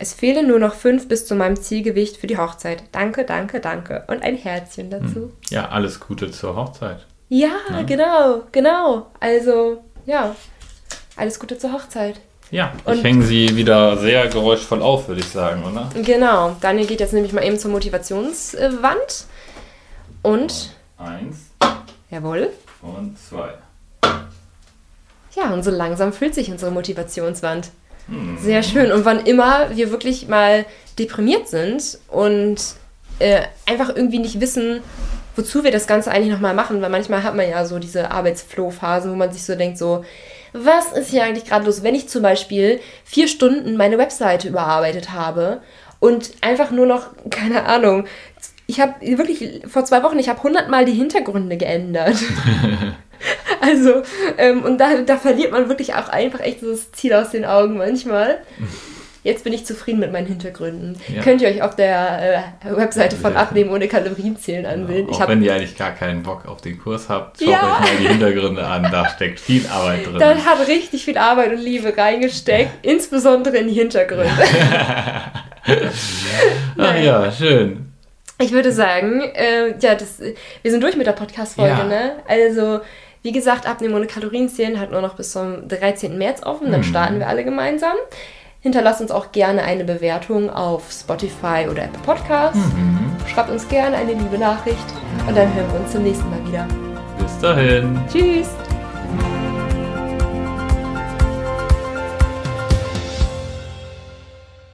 Es fehlen nur noch fünf bis zu meinem Zielgewicht für die Hochzeit. Danke, danke, danke. Und ein Herzchen dazu. ja, alles Gute zur Hochzeit. Ja, genau, genau. Also, ja, alles Gute zur Hochzeit. Ja, Und- ich hänge sie wieder sehr geräuschvoll auf, würde ich sagen, oder? Genau, Daniel geht jetzt nämlich mal eben zur Motivationswand. Und, Eins jawohl, und zwei. ja, und so langsam füllt sich unsere Motivationswand. Sehr schön. Und wann immer wir wirklich mal deprimiert sind und äh, einfach irgendwie nicht wissen, wozu wir das Ganze eigentlich nochmal machen, weil manchmal hat man ja so diese Arbeitsflow-Phase, wo man sich so denkt, so, was ist hier eigentlich gerade los? Wenn ich zum Beispiel vier Stunden meine Webseite überarbeitet habe und einfach nur noch, keine Ahnung, ich habe wirklich vor zwei Wochen, ich habe hundertmal die Hintergründe geändert. Also, ähm, und da, da verliert man wirklich auch einfach echt so das Ziel aus den Augen manchmal. Jetzt bin ich zufrieden mit meinen Hintergründen. Ja. Könnt ihr euch auf der äh, Webseite von Abnehmen ohne Kalorien zählen ansehen. ich Auch habe wenn ihr eigentlich gar keinen Bock auf den Kurs habt, schaut Ja. euch mal die Hintergründe an, da steckt viel Arbeit drin. da hat richtig viel Arbeit und Liebe reingesteckt, insbesondere in die Hintergründe. Ach ja, schön. Ich würde sagen, äh, ja, das, wir sind durch mit der Podcast-Folge, Ja. ne? Also, wie gesagt, Abnehmen ohne Kalorien zählen hat nur noch bis zum 13. März offen. Mhm. Dann starten wir alle gemeinsam. Hinterlasst uns auch gerne eine Bewertung auf Spotify oder Apple Podcasts. Mhm. Schreibt uns gerne eine liebe Nachricht und dann hören wir uns zum nächsten Mal wieder. Bis dahin. Tschüss!